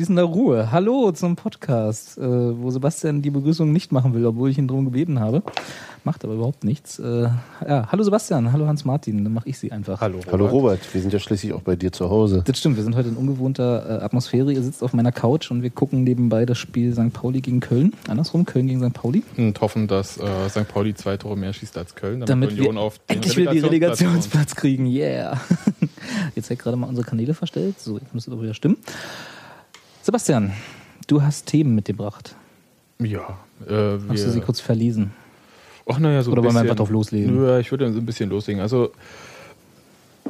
Mit anschließender Ruhe. Hallo zum Podcast, äh, wo Sebastian die Begrüßung nicht machen will, obwohl ich ihn darum gebeten habe. Macht aber überhaupt nichts. Äh, ja, hallo Sebastian, hallo Hans-Martin, dann mache ich sie einfach. Hallo Robert. Hallo Robert, wir sind ja schließlich auch bei dir zu Hause. Das stimmt, wir sind heute in ungewohnter äh, Atmosphäre. Ihr sitzt auf meiner Couch und wir gucken nebenbei das Spiel St. Pauli gegen Köln. Andersrum, Köln gegen St. Pauli. Und hoffen, dass äh, St. Pauli zwei Tore mehr schießt als Köln, damit, Damit Union wir auf den endlich wieder die Relegationsplatz kriegen. Yeah. Jetzt ich gerade mal unsere Kanäle verstellt. So, jetzt müsste doch wieder stimmen. Sebastian, du hast Themen mitgebracht. Ja. Äh, Hast du sie kurz verlesen? ach, naja, so Oder ein wollen wir einfach drauf loslegen? Nö, ich würde so ein bisschen loslegen. Also,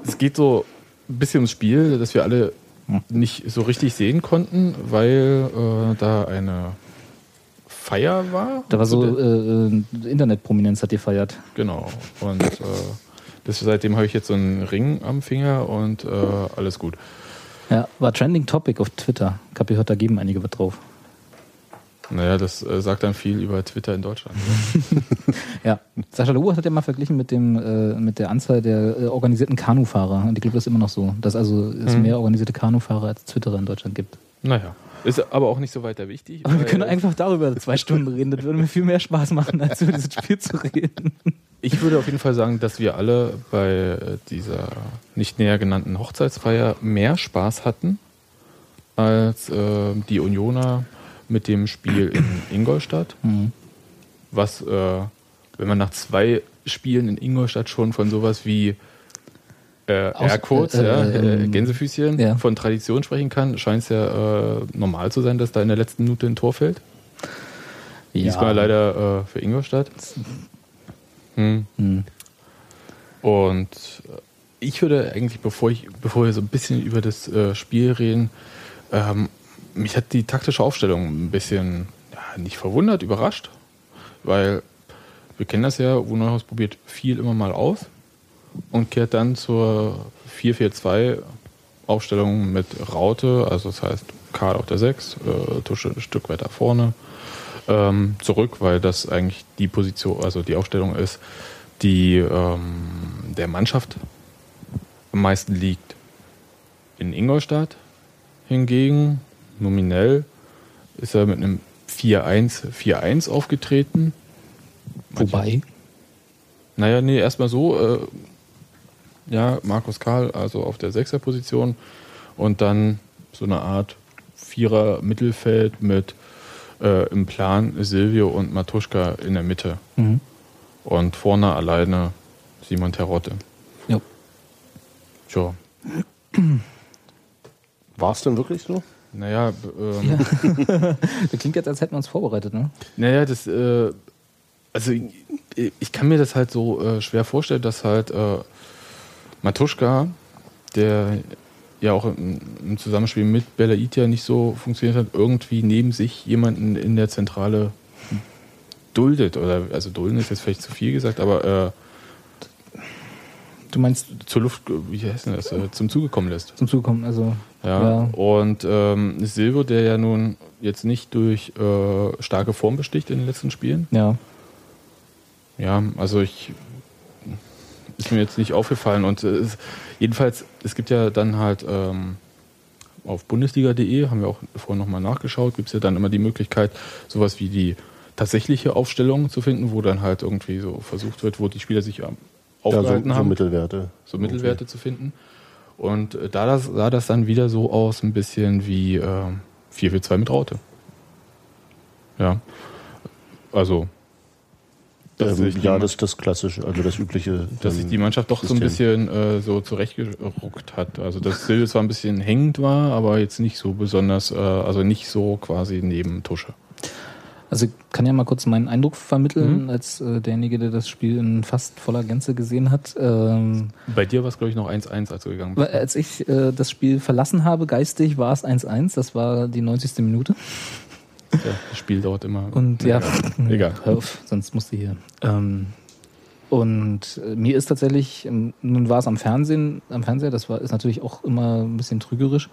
es geht so ein bisschen ums Spiel, das wir alle Hm. nicht so richtig sehen konnten, weil äh, da eine Feier war. Da war so der- äh, äh, Internetprominenz hat gefeiert. Genau. Und äh, das, seitdem habe ich jetzt so einen Ring am Finger und äh, alles gut. Ja, war Trending Topic auf Twitter. Ich habe gehört, da geben einige was drauf. Naja, das äh, sagt dann viel über Twitter in Deutschland. Ja, Sascha Lobo hat ja mal verglichen mit dem äh, mit der Anzahl der äh, organisierten Kanufahrer. Und ich glaube, das ist immer noch so, dass also es Mhm. mehr organisierte Kanufahrer als Twitterer in Deutschland gibt. naja, ist aber auch nicht so weiter wichtig. Aber wir können einfach darüber zwei Stunden reden. Das würde mir viel mehr Spaß machen, als über dieses Spiel zu reden. Ich würde auf jeden Fall sagen, dass wir alle bei dieser nicht näher genannten Hochzeitsfeier mehr Spaß hatten als äh, die Unioner mit dem Spiel in Ingolstadt. Mhm. Was, äh, wenn man nach zwei Spielen in Ingolstadt schon von sowas wie äh, Aircodes, äh, ja, äh, äh, ähm, Gänsefüßchen, ja. von Tradition sprechen kann, scheint es ja äh, normal zu sein, dass da in der letzten Minute ein Tor fällt. Diesmal leider äh, für Ingolstadt. Hm. Mhm. Und äh, ich würde eigentlich, bevor, ich, bevor wir so ein bisschen über das äh, Spiel reden, ähm, mich hat die taktische Aufstellung ein bisschen ja, nicht verwundert, überrascht, weil wir kennen das ja, wo Neuhaus probiert viel immer mal aus und kehrt dann zur 4-4-2 Aufstellung mit Raute, also das heißt Karl auf der 6, äh, Tusche ein Stück weiter vorne, ähm, zurück, weil das eigentlich die Position, also die Aufstellung ist, die ähm, der Mannschaft am meisten liegt. In Ingolstadt hingegen, nominell, ist er mit einem 4-1-4-1 aufgetreten. Wobei, Naja, nee, erstmal so, äh, ja, Markus Karl, also auf der Sechser-Position und dann so eine Art Vierer-Mittelfeld mit äh, im Plan Silvio und Matuschka in der Mitte mhm. und vorne alleine Simon Terodde. ja. Tja, War es denn wirklich so? naja, ähm, das klingt jetzt, als hätten wir uns vorbereitet, ne? Naja, das, äh, also ich, ich kann mir das halt so äh, schwer vorstellen, dass halt äh, Matuschka, der ja auch im, im Zusammenspiel mit Belaitia nicht so funktioniert hat, irgendwie neben sich jemanden in der Zentrale duldet. Oder also dulden ist jetzt vielleicht zu viel gesagt, aber äh, Du meinst zur Luft, wie heißt denn das, äh, zum Zuge kommen lässt. zum Zukommen, also Ja. Ja. Und ähm, Silvio, der ja nun jetzt nicht durch äh, starke Form besticht in den letzten Spielen, ja. Ja, also ich ist mir jetzt nicht aufgefallen und äh, jedenfalls, es gibt ja dann halt ähm, auf bundesliga.de, haben wir auch vorhin nochmal nachgeschaut, gibt es ja dann immer die Möglichkeit, sowas wie die tatsächliche Aufstellung zu finden, wo dann halt irgendwie so versucht wird, wo die Spieler sich ähm, Ja, so, aufgehalten so haben, Mittelwerte. so Mittelwerte zu finden. Und äh, da das, sah das dann wieder so aus, ein bisschen wie äh, 4-4-2 mit Raute. Ja. Also. Dass Ähm, ja, das ist das klassische, also das übliche. dass sich ähm, die Mannschaft doch so ein System. bisschen äh, so zurechtgeruckt hat. Also dass Silvio zwar ein bisschen hängend war, aber jetzt nicht so besonders, äh, also nicht so quasi neben Tusche. Also ich kann ja mal kurz meinen Eindruck vermitteln, als äh, derjenige, der das Spiel in fast voller Gänze gesehen hat. Ähm, Bei dir war es, glaube ich, noch 1-1, als du gegangen bist. als ich äh, das Spiel verlassen habe, geistig, war es 1-1. Das war die 90. Minute. Ja, das Spiel dauert immer. Und ja, Egal. hör auf, sonst musst du hier. Ähm, und äh, mir ist tatsächlich, ähm, nun war es am Fernsehen, am Fernseher, das war ist natürlich auch immer ein bisschen trügerisch,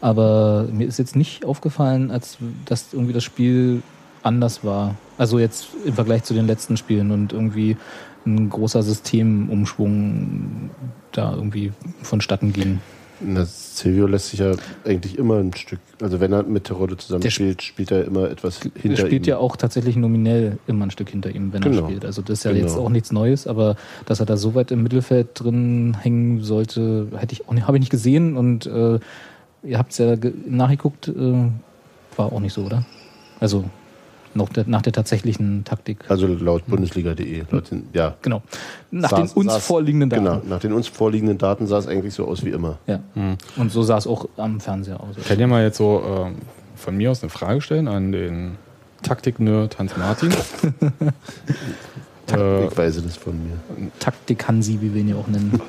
aber mir ist jetzt nicht aufgefallen, als dass irgendwie das Spiel anders war. Also jetzt im Vergleich zu den letzten Spielen und irgendwie ein großer Systemumschwung da irgendwie vonstatten ging. Na, Silvio lässt sich ja eigentlich immer ein Stück, also wenn er mit Terodde zusammen spielt, spielt er immer etwas Er hinter spielt ihm. ja auch tatsächlich nominell immer ein Stück hinter ihm, wenn er Genau. spielt. Also das ist ja Genau. jetzt auch nichts Neues, aber dass er da so weit im Mittelfeld drin hängen sollte, hätte ich auch nicht, habe ich nicht gesehen und äh, ihr habt es ja ge- nachgeguckt, äh, war auch nicht so, oder? Also noch der, nach der tatsächlichen Taktik. Also laut Bundesliga.de. Ja. Genau. Nach Sah- den uns sah's- vorliegenden Daten. Genau, nach den uns vorliegenden Daten sah es eigentlich so aus wie immer. Ja. Und so sah es auch am Fernseher aus. Ich kann ja mal jetzt so ähm, von mir aus eine Frage stellen an den Taktik-Nerd Hans Martin. Ich weiß das von mir. Taktik Hansi, wie wir ihn ja auch nennen.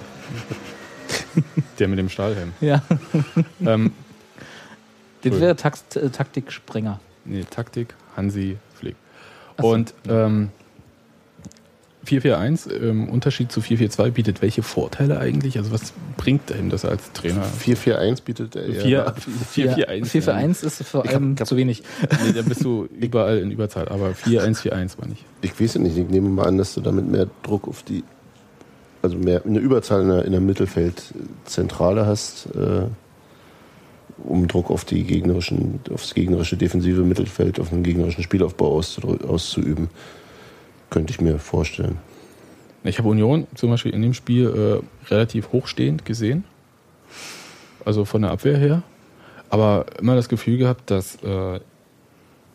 der mit dem Stahlhelm. ja. ähm, Das wäre Taxt, äh, Taktiksprenger. nee, Taktik, Hansi Flick. So. Und ähm, 4-4-1 im Unterschied zu 4-4-2 bietet welche Vorteile eigentlich? Also was bringt ihm das als Trainer? 4-4-1 bietet er ja. 4-4-1. 4 für 1 ist vor allem ich hab- zu wenig. Nee, da bist du überall in Überzahl, aber 4-1-4-1 war nicht. Ich weiß ja nicht, ich nehme mal an, dass du damit mehr Druck auf die, also mehr eine Überzahl in der, in der Mittelfeldzentrale hast, äh, um Druck auf die gegnerischen, aufs gegnerische defensive Mittelfeld, auf den gegnerischen Spielaufbau auszuüben. Könnte ich mir vorstellen. Ich habe Union zum Beispiel in dem Spiel äh, relativ hochstehend gesehen. Also von der Abwehr her. Aber immer das Gefühl gehabt, dass äh,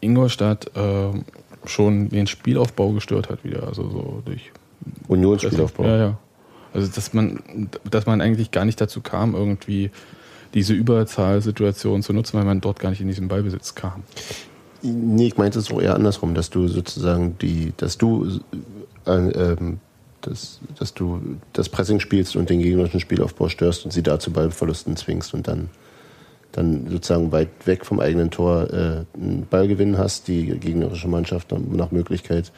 Ingolstadt äh, schon den Spielaufbau gestört hat wieder. Also so durch Unionsspielaufbau. Ja, ja. Also dass man, dass man eigentlich gar nicht dazu kam, irgendwie diese Überzahlsituation zu nutzen, weil man dort gar nicht in diesen Ballbesitz kam. Nee, ich meinte es so eher andersrum, dass du sozusagen die, dass du äh, ähm, dass, dass du das Pressing spielst und den gegnerischen Spielaufbau störst und sie dazu Ballverlusten zwingst und dann, dann sozusagen weit weg vom eigenen Tor äh, einen Ballgewinn hast, die gegnerische Mannschaft nach Möglichkeit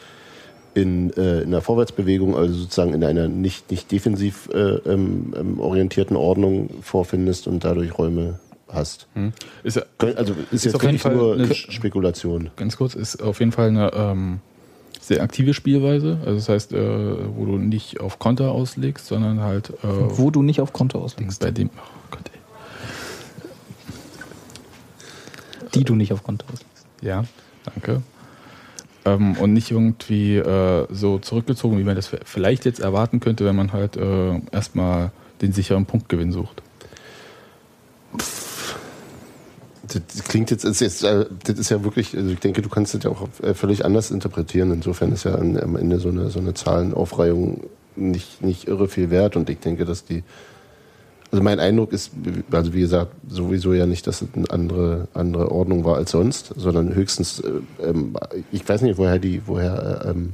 in, äh, in einer Vorwärtsbewegung, also sozusagen in einer nicht, nicht defensiv äh, ähm, ähm, orientierten Ordnung vorfindest und dadurch Räume hast. Hm? Ist, ja- Also ist, jetzt auf jeden wirklich Fall nur eine- Spekulation. ganz kurz, ist auf jeden Fall eine ähm, sehr aktive Spielweise. Also das heißt, äh, wo du nicht auf Konter auslegst, sondern halt äh, Wo du nicht auf Konto auslegst. bei dem. Oh Gott, ey. Die du nicht auf Konto auslegst. Ja, danke. Ähm, und nicht irgendwie äh, so zurückgezogen, wie man das vielleicht jetzt erwarten könnte, wenn man halt äh, erstmal den sicheren Punktgewinn sucht. Das klingt jetzt, ist jetzt, äh, das ist ja wirklich, also ich denke, du kannst das ja auch äh, völlig anders interpretieren. Insofern ist ja am Ende so eine, so eine Zahlenaufreihung nicht, nicht irre viel wert. Und ich denke, dass die, also mein Eindruck ist, also wie gesagt, sowieso ja nicht, dass es eine andere, andere Ordnung war als sonst, sondern höchstens, äh, ähm, ich weiß nicht, woher die, woher äh, ähm,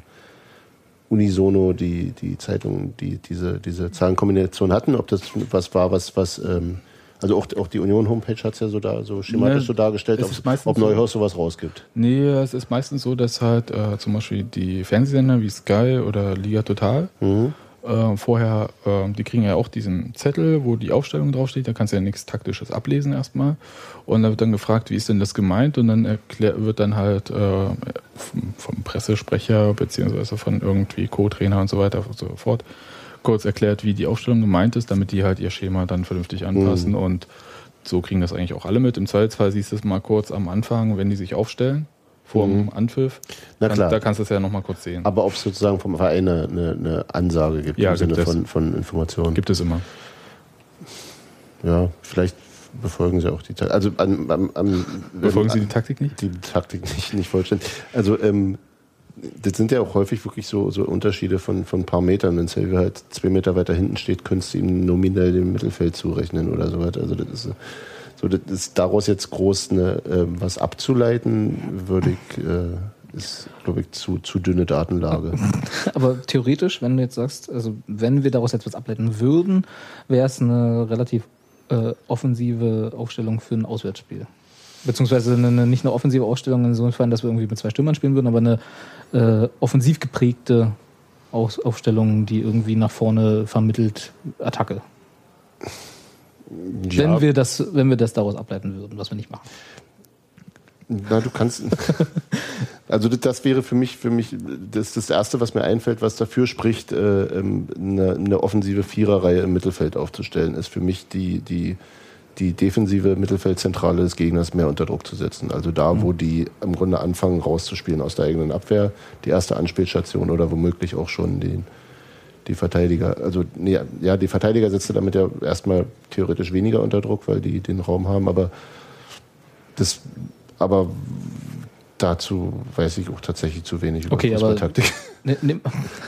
unisono die, die Zeitungen, die diese, diese Zahlenkombination hatten, ob das was war, was, was, ähm, also auch, auch die Union-Homepage hat es ja so, da, so schematisch Ne, so dargestellt, es ob, ob so- Neuhaus sowas rausgibt. Nee, es ist meistens so, dass halt äh, zum Beispiel die Fernsehsender wie Sky oder Liga Total Mhm. Äh, vorher, äh, die kriegen ja auch diesen Zettel, wo die Aufstellung draufsteht, da kannst du ja nichts Taktisches ablesen erstmal. Und da wird dann gefragt, wie ist denn das gemeint? Und dann erklär, wird dann halt äh, vom, vom Pressesprecher beziehungsweise von irgendwie Co-Trainer und so weiter und so fort kurz erklärt, wie die Aufstellung gemeint ist, damit die halt ihr Schema dann vernünftig anpassen Mhm. und so kriegen das eigentlich auch alle mit. Im Zweifelsfall siehst du es mal kurz am Anfang, wenn die sich aufstellen, vor dem Anpfiff. Mhm. Na klar. Da kannst du es ja nochmal kurz sehen. Aber ob es sozusagen vom Verein eine, eine, eine Ansage gibt Ja, im Sinne gibt es. von, von Informationen. Gibt es immer. Ja, vielleicht befolgen sie auch die Taktik. Also am, am, am, Befolgen Sie die Taktik nicht? die Taktik nicht, nicht vollständig. Also ähm, das sind ja auch häufig wirklich so, so Unterschiede von, von ein paar Metern. Wenn Silvio halt zwei Meter weiter hinten steht, könntest du ihm nominell dem Mittelfeld zurechnen oder so weiter. Also das ist so, das ist daraus jetzt groß eine, ähm, was abzuleiten, würde ich, äh, ist, glaube ich, zu, zu dünne Datenlage. Aber theoretisch, wenn du jetzt sagst, also wenn wir daraus jetzt was ableiten würden, wäre es eine relativ äh, offensive Aufstellung für ein Auswärtsspiel. Beziehungsweise eine, nicht eine offensive Aufstellung insofern, dass wir irgendwie mit zwei Stürmern spielen würden, aber eine äh, offensiv geprägte Aus Aufstellung, die irgendwie nach vorne vermittelt Attacke. Wenn, wir das, wenn wir das daraus ableiten würden, was wir nicht machen. Na, du kannst. Also das, wäre für mich, für mich das, das Erste, was mir einfällt, was dafür spricht, äh, ähm, eine, eine offensive Viererreihe im Mittelfeld aufzustellen, ist für mich die, die, die defensive Mittelfeldzentrale des Gegners mehr unter Druck zu setzen. Also da, wo die im Grunde anfangen rauszuspielen aus der eigenen Abwehr, die erste Anspielstation oder womöglich auch schon den, die Verteidiger. Also nee, ja, die Verteidiger setzen damit ja erstmal theoretisch weniger unter Druck, weil die den Raum haben, aber das, aber dazu weiß ich auch tatsächlich zu wenig über Okay, aber- Fußballtaktik. Ne, nimm,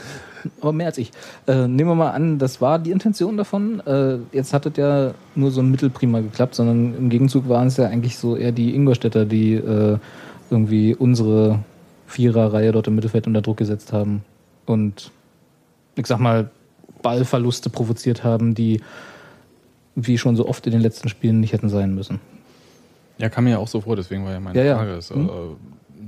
aber mehr als ich. Äh, nehmen wir mal an, das war die Intention davon. Äh, jetzt hat es ja nur so ein Mittelprima geklappt, sondern im Gegenzug waren es ja eigentlich so eher die Ingolstädter, die äh, irgendwie unsere Viererreihe dort im Mittelfeld unter Druck gesetzt haben und ich sag mal Ballverluste provoziert haben, die wie schon so oft in den letzten Spielen nicht hätten sein müssen. Ja, kam mir ja auch so vor, deswegen war ja meine Ja, ja. Frage. Ist, Hm. äh,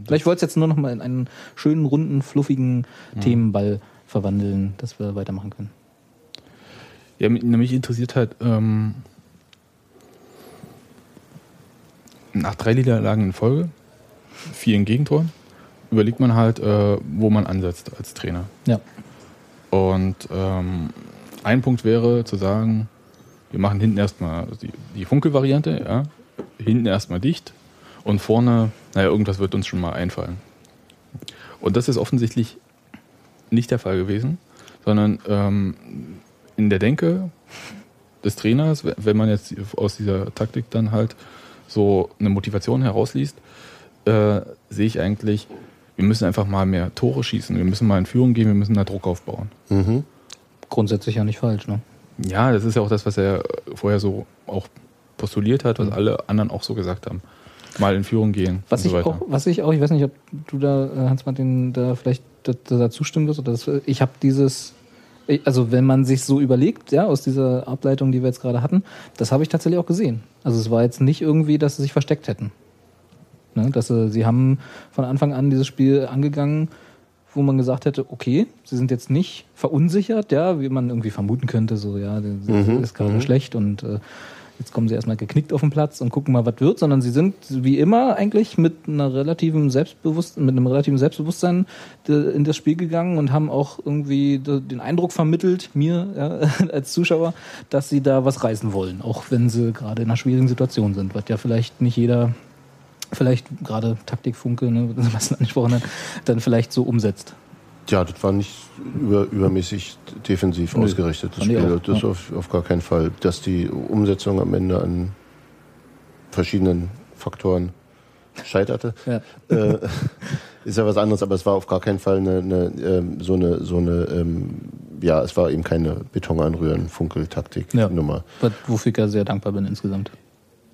Vielleicht wollte es jetzt nur noch mal in einen schönen, runden, fluffigen Themenball verwandeln, dass wir weitermachen können. Ja, mich- interessiert halt, ähm, nach drei Niederlagen in Folge, vier Gegentoren, überlegt man halt, äh, wo man ansetzt als Trainer. Ja. Und ähm, ein Punkt wäre zu sagen, wir machen hinten erstmal die, die Funkel-Variante, ja, hinten erstmal dicht und vorne, naja, irgendwas wird uns schon mal einfallen. Und das ist offensichtlich nicht der Fall gewesen, sondern ähm, in der Denke des Trainers, wenn man jetzt aus dieser Taktik dann halt so eine Motivation herausliest, äh, sehe ich eigentlich, wir müssen einfach mal mehr Tore schießen, wir müssen mal in Führung gehen, wir müssen da Druck aufbauen. Mhm. Grundsätzlich ja nicht falsch, ne? Ja, das ist ja auch das, was er vorher so auch postuliert hat, was Mhm. alle anderen auch so gesagt haben. Mal in Führung gehen Was und ich so weiter. auch, was ich auch, ich weiß nicht, ob du da, äh, Hans-Martin, da vielleicht da, da zustimmen wirst oder das, ich habe dieses, also wenn man sich so überlegt, ja, aus dieser Ableitung, die wir jetzt gerade hatten, das habe ich tatsächlich auch gesehen. Also es war jetzt nicht irgendwie, dass sie sich versteckt hätten. Ne, dass sie, sie haben von Anfang an dieses Spiel angegangen, wo man gesagt hätte, okay, sie sind jetzt nicht verunsichert, ja, wie man irgendwie vermuten könnte, so, ja, das Mhm, ist gerade mhm. schlecht und äh, jetzt kommen sie erstmal geknickt auf den Platz und gucken mal, was wird, sondern sie sind wie immer eigentlich mit einer relativen Selbstbewusstsein, mit einem relativen Selbstbewusstsein de- in das Spiel gegangen und haben auch irgendwie de- den Eindruck vermittelt, mir ja, als Zuschauer, dass sie da was reißen wollen, auch wenn sie gerade in einer schwierigen Situation sind, was ja vielleicht nicht jeder vielleicht gerade Taktikfunke, ne, was angesprochen hat, dann vielleicht so umsetzt. Ja, das war nicht über, übermäßig defensiv Nö, ausgerichtet, das Spiel. auch, das ja. auf, auf gar keinen Fall. Dass die Umsetzung am Ende an verschiedenen Faktoren scheiterte, Ja. äh, ist ja was anderes, aber es war auf gar keinen Fall eine, eine, ähm, so eine, so eine ähm, ja, es war eben keine Beton anrühren, Funkel-Taktik-Nummer. Was- Wofür ich ja sehr dankbar bin insgesamt.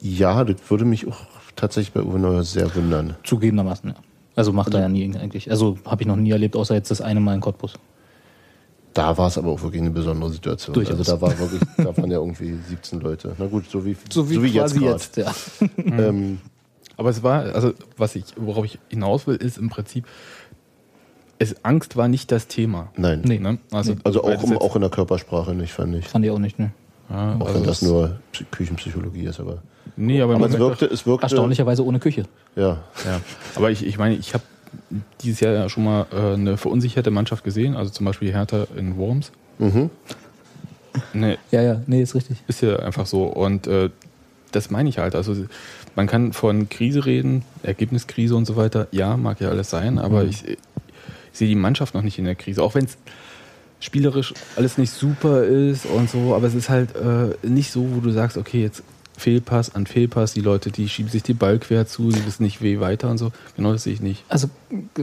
Ja, das würde mich auch tatsächlich bei Uwe Neuer sehr wundern. Zugegebenermaßen, ja. Also macht er ja nie eigentlich. Also habe ich noch nie erlebt, außer jetzt das eine Mal in Cottbus. Da war es aber auch wirklich eine besondere Situation. Durchaus. Also da war wirklich, da waren ja irgendwie 17 Leute. Na gut, so wie, So wie, quasi jetzt, grad. ja. Ähm, Aber es war, also was ich, worauf ich hinaus will, ist im Prinzip, es, Angst war nicht das Thema. nein. Nee. Ne? Also, Also weil auch, jetzt- auch in der Körpersprache nicht, fand ich. Fand ich auch nicht, ne? ja, Auch also wenn das nur Psy- Küchenpsychologie ist, aber. Nee, aber, Aber es wirkte, es wirkte. Erstaunlicherweise ohne Küche. Ja. Ja. Aber ich, ich meine, ich habe dieses Jahr ja schon mal äh, eine verunsicherte Mannschaft gesehen, also zum Beispiel Hertha in Worms. Mhm. Nee, Ja, ja, nee, ist richtig. Ist ja einfach so. Und äh, das meine ich halt. Also man kann von Krise reden, Ergebniskrise und so weiter. Ja, mag ja alles sein, aber Mhm. ich, ich sehe die Mannschaft noch nicht in der Krise. Auch wenn es spielerisch alles nicht super ist und so, aber es ist halt äh, nicht so, wo du sagst, okay, jetzt Fehlpass an Fehlpass, die Leute, die schieben sich die Ball quer zu, die wissen nicht, wie weiter und so. Genau das sehe ich nicht. Also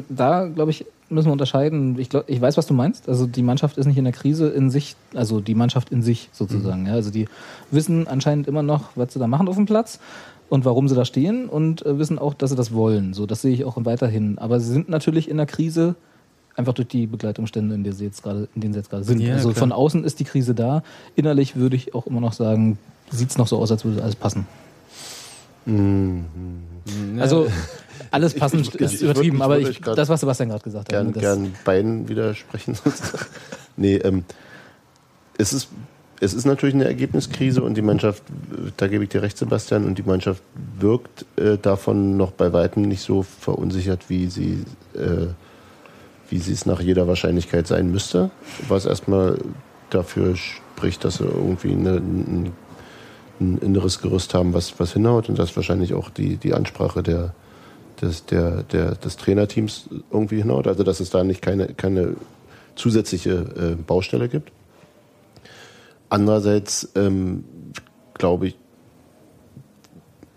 da, glaube ich, müssen wir unterscheiden. Ich, glaub, ich weiß, was du meinst. Also die Mannschaft ist nicht in der Krise in sich, also die Mannschaft in sich sozusagen. Ja, also die wissen anscheinend immer noch, was sie da machen auf dem Platz und warum sie da stehen und äh, wissen auch, dass sie das wollen. So, das sehe ich auch weiterhin. Aber sie sind natürlich in der Krise einfach durch die Begleitumstände, in, der sie jetzt gerade, in denen sie jetzt gerade sind. Ja, also klar. von außen ist die Krise da. Innerlich würde ich auch immer noch sagen, sieht es noch so aus, als würde alles passen. Also alles passend ich- ich- ist ich übertrieben, würd- ich aber würd ich, euch grad das, was Sebastian gerade gesagt hat. gern, ne, das, gern beiden widersprechen. nee, ähm, es ist, es ist natürlich eine Ergebniskrise und die Mannschaft, äh, da gebe ich dir recht, Sebastian, und die Mannschaft wirkt äh, davon noch bei weitem nicht so verunsichert, wie sie, äh, wie sie es nach jeder Wahrscheinlichkeit sein müsste. Was erstmal dafür spricht, dass sie irgendwie eine, ein, ein inneres Gerüst haben, was, was hinhaut und dass wahrscheinlich auch die, die Ansprache der, des, der, der, des Trainerteams irgendwie hinhaut. Also dass es da nicht keine, keine zusätzliche äh, Baustelle gibt. Andererseits ähm, glaube ich,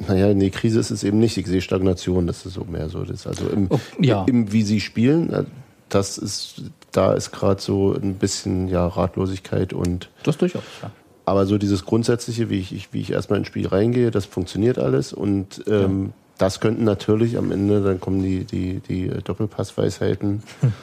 naja, nee, Krise ist es eben nicht. Ich sehe Stagnation, das ist so mehr so. Das, also im, Oh, ja. im, wie sie spielen, äh, das ist, da ist gerade so ein bisschen ja, Ratlosigkeit und das durchaus, ja. Aber so dieses Grundsätzliche, wie ich, ich, wie ich erstmal ins Spiel reingehe, das funktioniert alles. Und ähm, das könnten natürlich am Ende, dann kommen die, die, die Doppelpassweisheiten.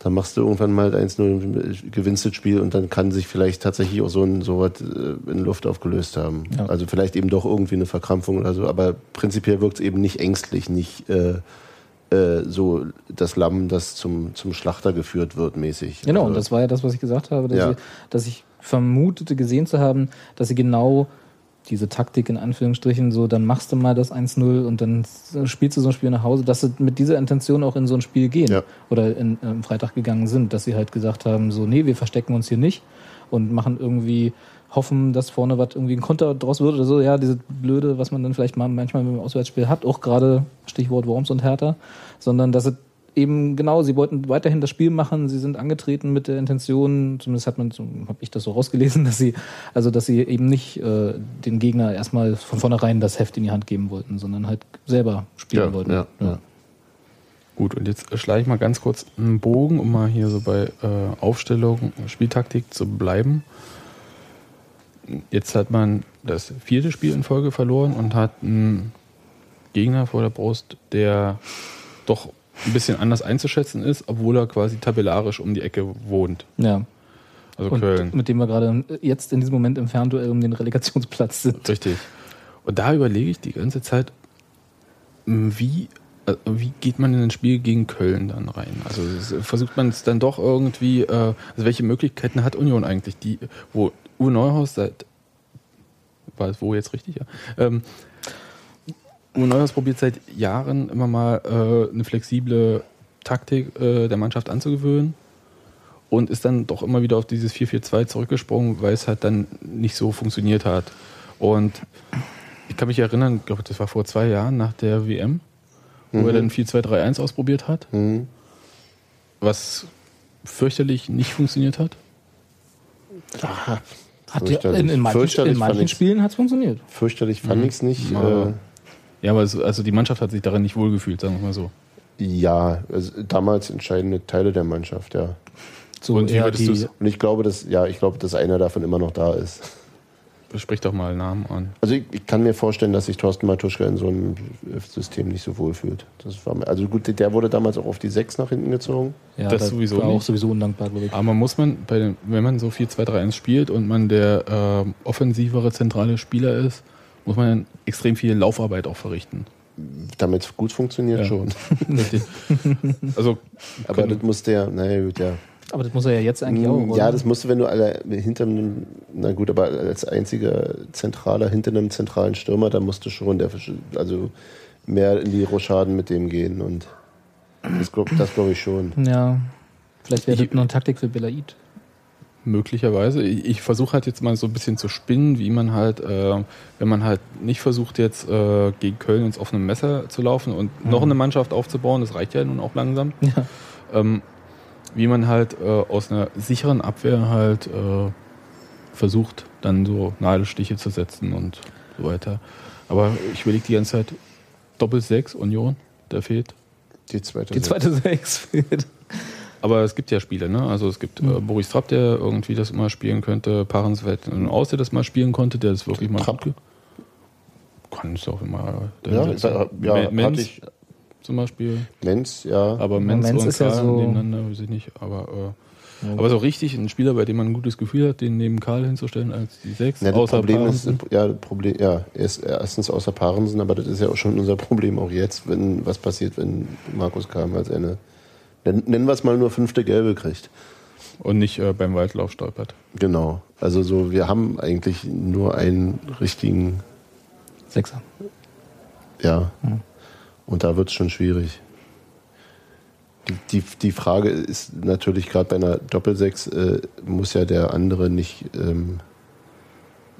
Dann machst du irgendwann mal 1-0, gewinnst das Spiel und dann kann sich vielleicht tatsächlich auch so ein sowas äh, in Luft aufgelöst haben. Ja. Also vielleicht eben doch irgendwie eine Verkrampfung oder so, aber prinzipiell wirkt es eben nicht ängstlich, nicht äh, äh, so das Lamm, das zum, zum Schlachter geführt wird, mäßig. Genau, also, und das war ja das, was ich gesagt habe, dass, Ja. sie, dass ich vermutete gesehen zu haben, dass sie genau diese Taktik in Anführungsstrichen so, dann machst du mal das 1-0 und dann spielst du so ein Spiel nach Hause, dass sie mit dieser Intention auch in so ein Spiel gehen Ja. oder in, äh, am Freitag gegangen sind, dass sie halt gesagt haben, so, nee, wir verstecken uns hier nicht und machen irgendwie, hoffen, dass vorne was irgendwie ein Konter draus wird oder so, ja, diese blöde, was man dann vielleicht mal manchmal mit dem Auswärtsspiel hat, auch gerade Stichwort Worms und Hertha, sondern dass es eben genau, sie wollten weiterhin das Spiel machen, sie sind angetreten mit der Intention, zumindest hat man, habe ich das so rausgelesen, dass sie, also dass sie eben nicht äh, den Gegner erstmal von vornherein das Heft in die Hand geben wollten, sondern halt selber spielen Ja, wollten. ja, ja. Gut, und jetzt schlage ich mal ganz kurz einen Bogen, um mal hier so bei äh, Aufstellung, Spieltaktik zu bleiben. Jetzt hat man das vierte Spiel in Folge verloren und hat einen Gegner vor der Brust, der doch ein bisschen anders einzuschätzen ist, obwohl er quasi tabellarisch um die Ecke wohnt. Ja. Also Und Köln. mit dem wir gerade jetzt in diesem Moment im Fernduell um den Relegationsplatz sind. Richtig. Und da überlege ich die ganze Zeit, m, wie, äh, wie geht man in ein Spiel gegen Köln dann rein? Also versucht man es dann doch irgendwie, äh, also welche Möglichkeiten hat Union eigentlich, die, wo Uwe Neuhaus seit, war es wo jetzt richtig? Ja. Ähm, Uwe Neuhaus probiert seit Jahren immer mal äh, eine flexible Taktik äh, der Mannschaft anzugewöhnen und ist dann doch immer wieder auf dieses 4-4-2 zurückgesprungen, weil es halt dann nicht so funktioniert hat. Und ich kann mich erinnern, ich glaube, das war vor zwei Jahren nach der WM, wo er dann 4-2-3-1 ausprobiert hat, Mhm. Was fürchterlich nicht funktioniert hat. Hat ja, in, in manchen, in manchen. Spielen hat es funktioniert. Fürchterlich fand ich's nicht. Aber- Äh, Ja, aber es, also die Mannschaft hat sich darin nicht wohlgefühlt, sagen wir mal so. ja, also damals entscheidende Teile der Mannschaft, ja. So Und würdest die, Und ich glaube, dass, ja, ich glaube, dass einer davon immer noch da ist. Sprich doch mal Namen an. Also ich, ich kann mir vorstellen, dass sich Thorsten Matuschka in so einem System nicht so wohl fühlt. Das war, also gut, der wurde damals auch auf die 6 nach hinten gezogen. ja, das das sowieso war auch nicht. sowieso undankbar, glaube ich. Aber muss man, bei den, wenn man so 4-2-3-1 spielt und man der ähm, offensivere zentrale Spieler ist, muss man extrem viel Laufarbeit auch verrichten. Damit es gut funktioniert Ja. schon. Also, Aber das muss der, naja gut, ja. Aber das muss er ja jetzt eigentlich auch. Mm, Ja, oder? das musst du, wenn du alle hinter einem, na gut, aber als einziger Zentraler hinter einem zentralen Stürmer, da musst du schon der, also mehr in die Rochaden mit dem gehen und das glaube das glaub ich schon. Ja. Vielleicht wäre das noch eine Taktik für Belaid. Möglicherweise. Ich, ich versuche halt jetzt mal so ein bisschen zu spinnen, wie man halt, äh, wenn man halt nicht versucht jetzt äh, gegen Köln ins offene Messer zu laufen und noch eine Mannschaft aufzubauen, das reicht ja nun auch langsam, Ja. ähm, wie man halt äh, aus einer sicheren Abwehr halt äh, versucht, dann so Nadelstiche zu setzen und so weiter. Aber ich überlege die ganze Zeit, Doppel 6 Union, der fehlt. Die zweite. Die zweite Sechs fehlt. Aber es gibt ja Spiele, ne? Also es gibt äh, Boris Trapp, der irgendwie das mal spielen könnte, Paarensfeld aus, der das mal spielen konnte, der das wirklich mal Trapp? Kann es auch immer. Ja, das- ja, ja, Menz ich- zum Beispiel. Menz, ja. Aber Menz, Menz und ist ja Karl so- nebeneinander, weiß ich nicht. Aber, äh, aber so richtig ein Spieler, bei dem man ein gutes Gefühl hat, den neben Karl hinzustellen als die Sechs, Ja, außer Problem ist, ja, Problem, ja, er ist erstens außer Parensen, aber das ist ja auch schon unser Problem auch jetzt, wenn was passiert, wenn Markus Kam als eine, nennen wir es mal nur fünfte Gelbe kriegt. und nicht äh, beim Waldlauf stolpert. Genau. Also so, wir haben eigentlich nur einen richtigen, Sechser. ja. Und da wird es schon schwierig. Die, die, die Frage ist natürlich gerade bei einer Doppelsechs äh, muss ja der andere nicht, ähm,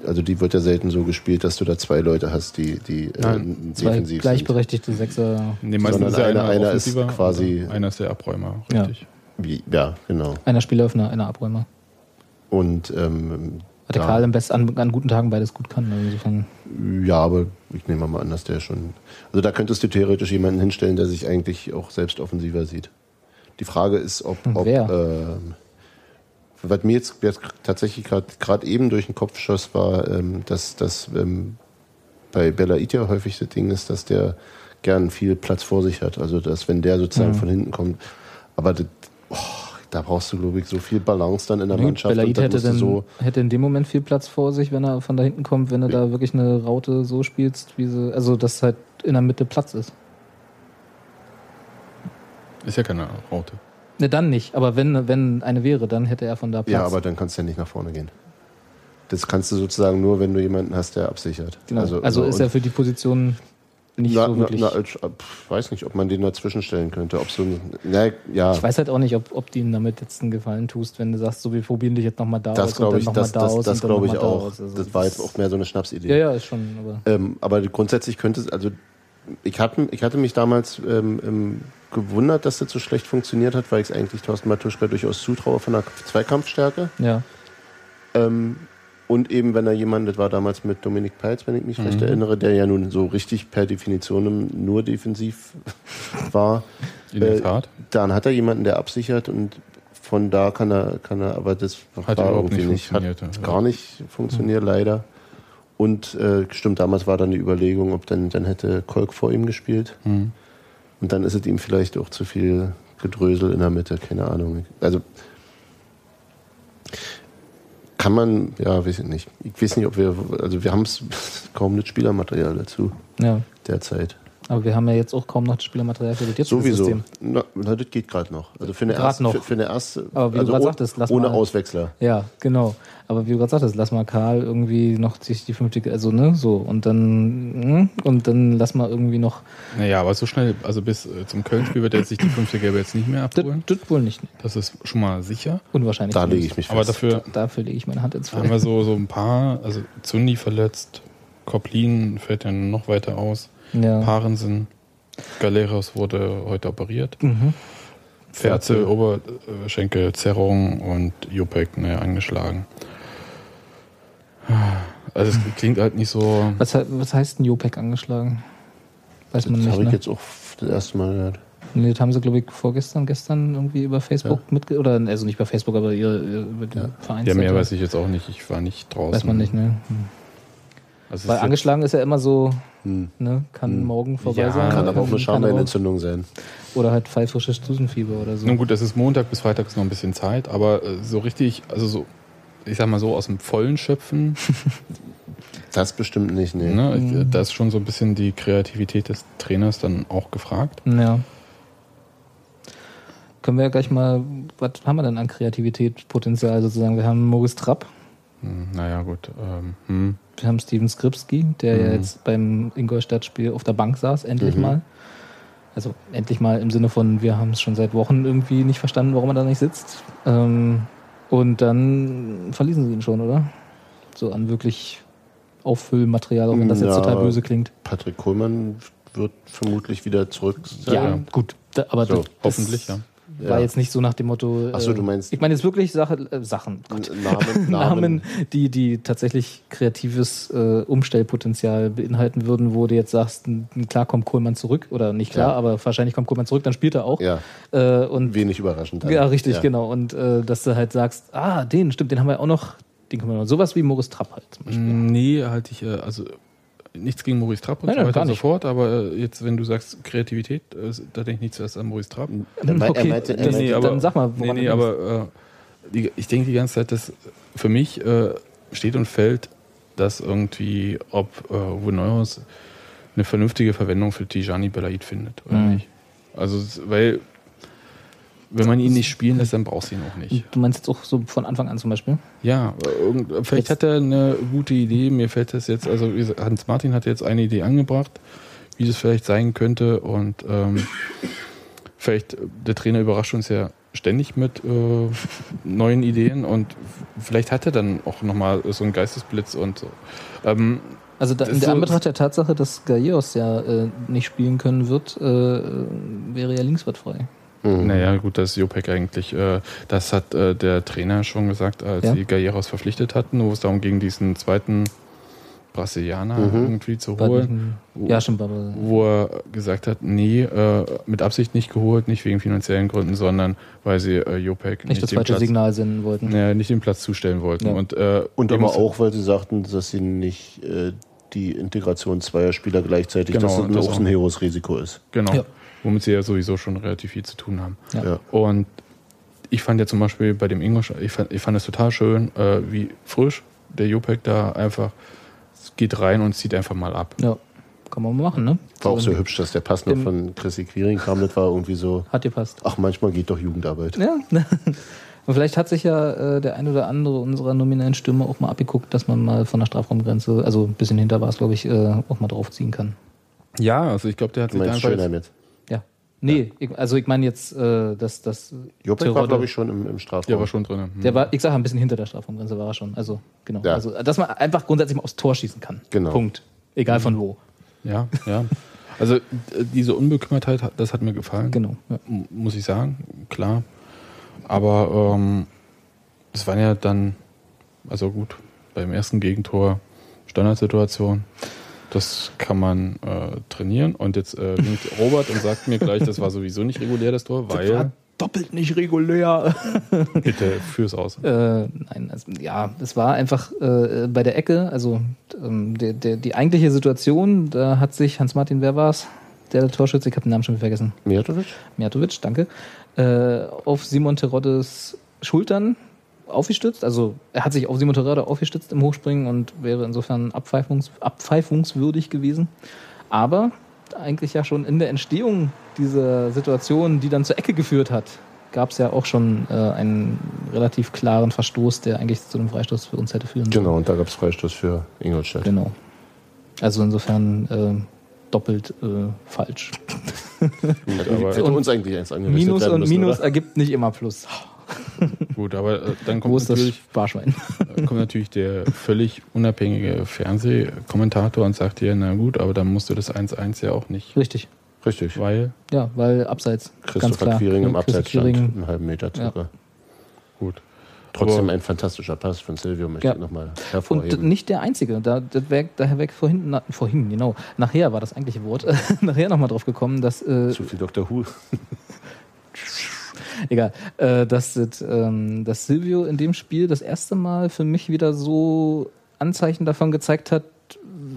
also die wird ja selten so gespielt, dass du da zwei Leute hast, die, die äh, Nein, Zwei defensiv sind. gleichberechtigte Sechser. Nee, meistens Sondern ist ja einer- einer, ist offensiver, quasi- Einer ist der Abräumer, Ja. richtig. Wie, ja, genau. Einer Spielöffner, einer Abräumer. Und ähm, Hat der da- Karl am besten an, an guten Tagen beides gut kann. Also insofern, ja, aber ich nehme mal an, dass der schon. Also da könntest du theoretisch jemanden hinstellen, der sich eigentlich auch selbst offensiver sieht. Die Frage ist, ob, Und ob wer? ähm, was mir jetzt, jetzt tatsächlich gerade eben durch den Kopf schoss, war, ähm, dass, dass ähm, bei Bella Ita häufig das Ding ist, dass der gern viel Platz vor sich hat. Also dass wenn der sozusagen Mhm. von hinten kommt, aber das, oh, da brauchst du, glaube ich, so viel Balance dann in der Mannschaft. Belaid hätte, dann, so, hätte in dem Moment viel Platz vor sich, wenn er von da hinten kommt, wenn du da wirklich eine Raute so spielst, wie sie, also dass halt in der Mitte Platz ist. Ist ja keine Raute. Ne, dann nicht, aber wenn, wenn eine wäre, dann hätte er von da Platz. Ja, aber dann kannst du ja nicht nach vorne gehen. Das kannst du sozusagen nur, wenn du jemanden hast, der absichert. genau. also, ist und- er für die Position nicht na, so na, wirklich. na, ich pf, weiß nicht, ob man den dazwischen stellen könnte. Ob so ein, na, ja, ich weiß halt auch nicht, ob, ob du ihm damit jetzt einen Gefallen tust, wenn du sagst, so wir probieren dich jetzt nochmal da das aus und ich, dann nochmal das, da das, aus das dann glaube ich da auch. Also das war jetzt auch mehr so eine Schnapsidee. Ja, ja, ist schon, aber. Ähm, aber grundsätzlich könnte es, also ich hatte, ich hatte mich damals ähm, gewundert, dass das so schlecht funktioniert hat, weil ich es eigentlich Thorsten Matuschka durchaus zutraue von der Zweikampfstärke. Ja. Ähm, und eben, wenn er jemand, das war damals mit Dominik Peitz, wenn ich mich recht erinnere, der ja nun so richtig per Definition nur defensiv war, In der Äh, Tat. dann hat er jemanden, der absichert und von da kann er, kann er, aber das Hat war überhaupt irgendwie nicht nicht, hat funktioniert, ja. gar nicht funktioniert leider. Und äh, stimmt, damals war dann die Überlegung, ob dann, dann hätte Kolk vor ihm gespielt. Mhm. Und dann ist es ihm vielleicht auch zu viel Gedrösel in der Mitte, keine Ahnung. Also kann man, ja, weiß ich nicht. Ich weiß nicht, ob wir, also wir haben es kaum das Spielermaterial dazu ja. derzeit. Aber wir haben ja jetzt auch kaum noch das Spielermaterial für das jetzige Sowieso. System. Na, na, das geht gerade noch. Also für eine, Grad erste, noch. Für, für eine erste, Aber wie du also grad oh- sagtest, lass ohne mal- Auswechsler. Ja, genau. Aber wie du gerade sagtest, lass mal Karl irgendwie noch sich die fünfte, also ne, so und dann hm, und dann lass mal irgendwie noch. Naja, aber so schnell, also bis äh, zum Köln-Spiel wird er sich die fünfte Gelbe jetzt nicht mehr Das, abholen. das wohl nicht. Das ist schon mal sicher. Unwahrscheinlich. Da lege ich mich Aber fest. dafür Dafür lege ich meine Hand ins haben Feuer. wir so, so ein paar, also Zundi verletzt, Koplin fällt dann noch weiter aus, Ja. Parensen, Galeros wurde heute operiert, Mhm. Ferze, Oberschenkelzerrung und Jupek ne, angeschlagen. Also es klingt halt nicht so. Was, was heißt ein Jopek angeschlagen? Weiß man Das nicht. habe ich Ne? jetzt auch das erste Mal gehört. Nee, das haben sie, glaube ich, vorgestern, gestern irgendwie über Facebook mitge... Oder, also nicht über Facebook, aber ihre, über die Ja. Vereinsseite. Ja, mehr weiß ich jetzt auch nicht. Ich war nicht draußen. Weiß man nicht, ne? Hm. Also Weil ist angeschlagen ist ja immer so, Hm. ne? Kann Hm. morgen vorbei Ja, sein. Kann aber auch eine Schambeinentzündung sein. Oder halt pfeifrisches Drüsenfieber oder so. Nun gut, es ist Montag bis Freitag ist noch ein bisschen Zeit, aber äh, so richtig, also so, ich sag mal so aus dem Vollen schöpfen, Das bestimmt nicht, nee. ne, Mhm. da ist schon so ein bisschen die Kreativität des Trainers dann auch gefragt. Ja. Können wir ja gleich mal, was haben wir denn an Kreativitätspotenzial sozusagen? Wir haben Maurice Trapp, naja, gut. Ähm, hm. wir haben Steven Skripski, der ja Mhm. jetzt beim Ingolstadt-Spiel auf der Bank saß, endlich Mhm. mal. Also endlich mal im Sinne von, wir haben es schon seit Wochen irgendwie nicht verstanden, warum er da nicht sitzt. Ähm, und dann verließen sie ihn schon, oder? So an wirklich Auffüllmaterial, auch wenn das jetzt Ja. total böse klingt. Patrick Kohlmann wird vermutlich wieder zurück sein. Ja, gut. Da, aber So, das, Hoffentlich, ja. War Ja. jetzt nicht so nach dem Motto. Ach so, äh, du meinst- Ich meine jetzt wirklich Sache, äh, Sachen. Gott. Namen, Namen, die, die tatsächlich kreatives äh, Umstellpotenzial beinhalten würden, wo du jetzt sagst, n- klar kommt Kohlmann zurück, oder nicht klar, Ja. aber wahrscheinlich kommt Kohlmann zurück, dann spielt er auch. Ja, Äh, und wenig überraschend. dann. ja, richtig, Ja. genau. Und äh, dass du halt sagst, ah, den, stimmt, den haben wir auch noch, den können wir noch. Sowas wie Moritz Trapp halt zum Beispiel. Nee, halte ich, äh, also nichts gegen Maurice Trapp und Nein, so weiter und so fort, aber äh, jetzt, wenn du sagst Kreativität, äh, da denke ich nicht zuerst an Maurice Trapp. Er mei- er Okay, meinte- er meinte- nee, dann sag mal, nee, woran nee, denkst. aber äh, die, ich denke die ganze Zeit, dass für mich äh, steht und fällt, dass irgendwie, ob äh, Uwe Neuhaus eine vernünftige Verwendung für Tijani Belaid findet oder Mhm. nicht. Also, weil, wenn man ihn nicht spielen lässt, dann brauchst du ihn auch nicht. Du meinst jetzt auch so von Anfang an zum Beispiel? Ja, vielleicht hat er eine gute Idee. Mir fällt das jetzt, also Hans Martin hat jetzt eine Idee angebracht, wie das vielleicht sein könnte. Und ähm, vielleicht, der Trainer überrascht uns ja ständig mit äh, neuen Ideen und vielleicht hat er dann auch nochmal so einen Geistesblitz und so. Ähm, Also da, in der so- Anbetracht der Tatsache, dass Gallegos ja äh, nicht spielen können wird, äh, wäre ja Linkswart frei. Mhm. Naja, gut, das ist Jopek eigentlich. Äh, das hat äh, der Trainer schon gesagt, als Ja. sie Galleros verpflichtet hatten, wo es darum ging, diesen zweiten Brasilianer Mhm. irgendwie zu holen. Ja, stimmt, aber wo er gesagt hat, nee, äh, mit Absicht nicht geholt, nicht wegen finanziellen Gründen, sondern weil sie äh, Jopek nicht das den falsche Platz, Signal senden wollten. Naja, nicht den Platz zustellen wollten. Ja. Und, äh, Und aber auch, weil sie sagten, dass sie nicht äh, die Integration zweier Spieler gleichzeitig, Genau, dass das, das auch ein höheres Risiko ist. Genau. Ja. Womit sie ja sowieso schon relativ viel zu tun haben. Ja. Ja. Und ich fand ja zum Beispiel bei dem Ingolstadt, ich fand, ich fand es total schön, äh, wie frisch der Jopek da einfach geht rein und zieht einfach mal ab. Ja, kann man mal machen, ne? War auch so hübsch, dass der Pass noch von Chrissy Quiring kam. Das war irgendwie so, Hat dir passt. ach, manchmal geht doch Jugendarbeit. Ja. Und vielleicht hat sich ja äh, der ein oder andere unserer nominellen Stürmer auch mal abgeguckt, dass man mal von der Strafraumgrenze, also ein bisschen hinter war es, glaube ich, äh, auch mal draufziehen kann. Ja, also ich glaube, der hat Du sich da einfach Schönheim jetzt. Ja. Nee, Ich, also ich meine jetzt, äh, dass das. Jopek war, glaube ich, schon im, im Strafraum. der war schon drin. Der war, ich sage ein bisschen hinter der Strafraumgrenze war er schon. Also, genau. Ja. Also, dass man einfach grundsätzlich mal aufs Tor schießen kann. Genau. Punkt. Egal von wo. Ja, ja. Also diese Unbekümmertheit, hat- das hat mir gefallen. Genau. Ja. Muss ich sagen, klar. Aber ähm, es waren ja dann, also gut, beim ersten Gegentor Standardsituation. Das kann man äh, trainieren. Und jetzt äh, winkt Robert und sagt mir gleich, das war sowieso nicht regulär, das Tor, weil. doppelt nicht regulär. Bitte fürs Aus. Äh, nein, also, ja, es war einfach äh, bei der Ecke, also ähm, der, der, die eigentliche Situation, da hat sich Hans-Martin, wer war's? Der Torschütze, ich habe den Namen schon wieder vergessen. Mijatovic? Mijatovic, danke, äh, auf Simon Teroddes Schultern aufgestützt. Also er hat sich auf Simon Terodde aufgestützt im Hochspringen und wäre insofern abpfeifungs abpfeifungswürdig gewesen. Aber eigentlich ja schon in der Entstehung dieser Situation, die dann zur Ecke geführt hat, gab es ja auch schon äh, einen relativ klaren Verstoß, der eigentlich zu einem Freistoß für uns hätte führen sollen. Genau, und da gab es Freistoß für Ingolstadt. Genau. Also insofern äh, doppelt äh, falsch. Hätte, aber- hätte uns eigentlich eins Minus werden und müssen, Minus oder? ergibt nicht immer Plus. Gut, aber äh, dann Wo kommt ist das natürlich, Sparschwein? äh, kommt natürlich der völlig unabhängige Fernsehkommentator und sagt dir, na gut, aber dann musst du das 1-1 ja auch nicht. Richtig. Richtig. Weil, Ja, weil abseits. ganz Christopher klar. Quiring im Ja, Abseits Christopher stand, Quiring, einen halben Meter circa. gut. Trotzdem Aber- ein fantastischer Pass von Silvio, möchte Ja. ich nochmal Und hervorheben. nicht der einzige. Da, das wär, daher weg vorhin, na, vorhin, genau. Nachher war das eigentliche Wort. nachher nochmal drauf gekommen, dass. Äh, Zu viel Dr. Who. Egal. Äh, dass, das, ähm, dass Silvio in dem Spiel das erste Mal für mich wieder so Anzeichen davon gezeigt hat,